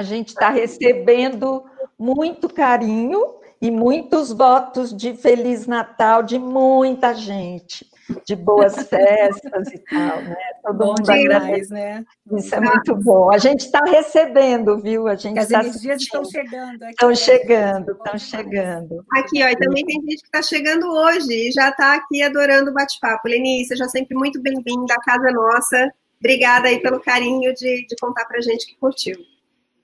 A gente está recebendo muito carinho e muitos votos de Feliz Natal de muita gente, de boas festas e tal, né? Todo bom mundo demais, né? Isso é muito bom. A gente está recebendo, viu? A gente as tá energias estão chegando. Estão chegando, estão chegando. Aqui, ó, e também tem gente que está chegando hoje e já está aqui adorando o bate-papo. Lenice, seja sempre muito bem-vinda à casa nossa. Obrigada aí pelo carinho de, de contar para gente que curtiu.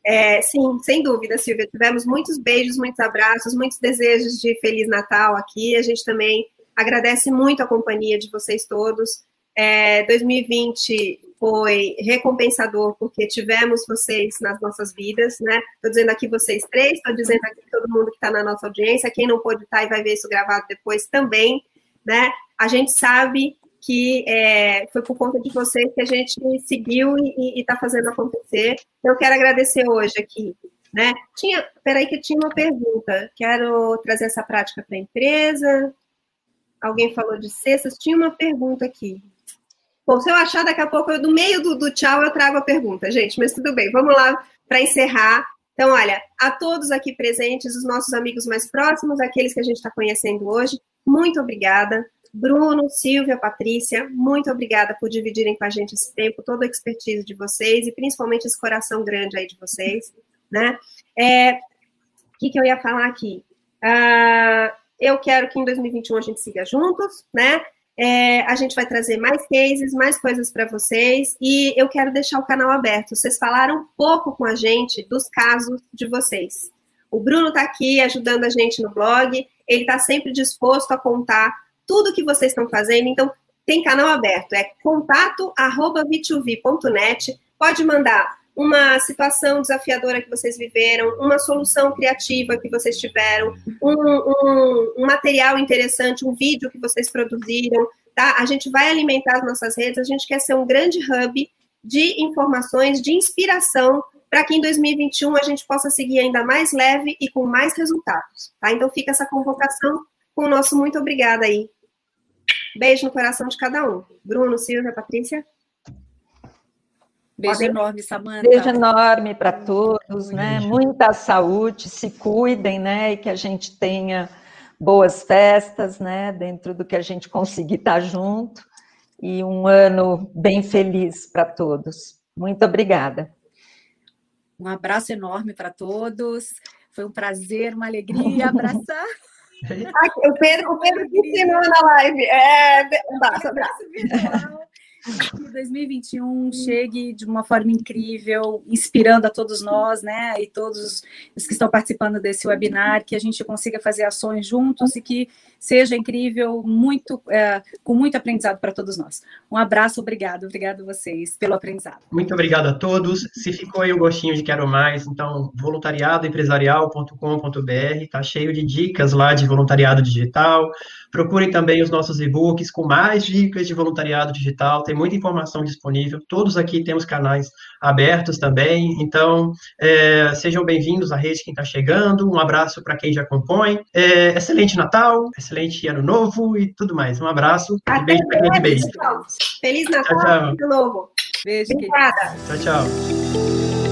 É, sim, sem dúvida, Silvia. Tivemos muitos beijos, muitos abraços, muitos desejos de Feliz Natal aqui. A gente também agradece muito a companhia de vocês todos. É, 2020 foi recompensador porque tivemos vocês nas nossas vidas, né? Estou dizendo aqui vocês três, estou dizendo aqui todo mundo que está na nossa audiência, quem não pôde estar tá e vai ver isso gravado depois também, né? A gente sabe que é, foi por conta de vocês que a gente seguiu e está fazendo acontecer. Eu quero agradecer hoje aqui. Né? Tinha, peraí que tinha uma pergunta. Quero trazer essa prática para a empresa. Alguém falou de cestas. Tinha uma pergunta aqui. Bom, se eu achar daqui a pouco, eu, no meio do, do tchau, eu trago a pergunta, gente. Mas tudo bem, vamos lá para encerrar. Então, olha, a todos aqui presentes, os nossos amigos mais próximos, aqueles que a gente está conhecendo hoje, muito obrigada. Bruno, Silvia, Patrícia, muito obrigada por dividirem com a gente esse tempo, toda a expertise de vocês e principalmente esse coração grande aí de vocês, né? É, o que, que eu ia falar aqui? Uh, eu quero que em 2021 a gente siga juntos, né? É, a gente vai trazer mais cases, mais coisas para vocês e eu quero deixar o canal aberto. Vocês falaram pouco com a gente dos casos de vocês. O Bruno está aqui ajudando a gente no blog, ele está sempre disposto a contar tudo que vocês estão fazendo. Então, tem canal aberto, é contato@v2v.net. Pode mandar uma situação desafiadora que vocês viveram, uma solução criativa que vocês tiveram, um, um, um, material interessante, um vídeo que vocês produziram, tá? A gente vai alimentar as nossas redes, a gente quer ser um grande hub de informações, de inspiração, para que em 2021 a gente possa seguir ainda mais leve e com mais resultados, tá? Então fica essa convocação com o nosso muito obrigada aí Beijo no coração de cada um. Bruno, Silvia, Patrícia. Beijo Podem... enorme, Samanta. Beijo enorme para todos, né? Muita saúde, se cuidem, né? E que a gente tenha boas festas, né? Dentro do que a gente conseguir estar junto. E um ano bem feliz para todos. Muito obrigada. Um abraço enorme para todos. Foi um prazer, uma alegria abraçar. o Pedro, o Pedro que ensinou na live. É, um abraço, abraço. Que 2021 chegue de uma forma incrível, inspirando a todos nós, né? E todos os que estão participando desse webinar, que a gente consiga fazer ações juntos e que seja incrível, muito, é, com muito aprendizado para todos nós. Um abraço, obrigado, obrigado a vocês pelo aprendizado. Muito obrigado a todos. Se ficou aí o gostinho de quero mais, então voluntariadoempresarial.com.br, tá cheio de dicas lá de voluntariado digital. Procurem também os nossos e-books com mais dicas de voluntariado digital, tem muita informação disponível. Todos aqui temos canais abertos também, então é, sejam bem-vindos à rede quem está chegando. Um abraço para quem já compõe. É, excelente Natal, excelente Ano Novo e tudo mais. Um abraço e beijo para quem beijo. Feliz Natal, tchau, tchau. Ano Novo. Beijo, Obrigada. Tchau, tchau.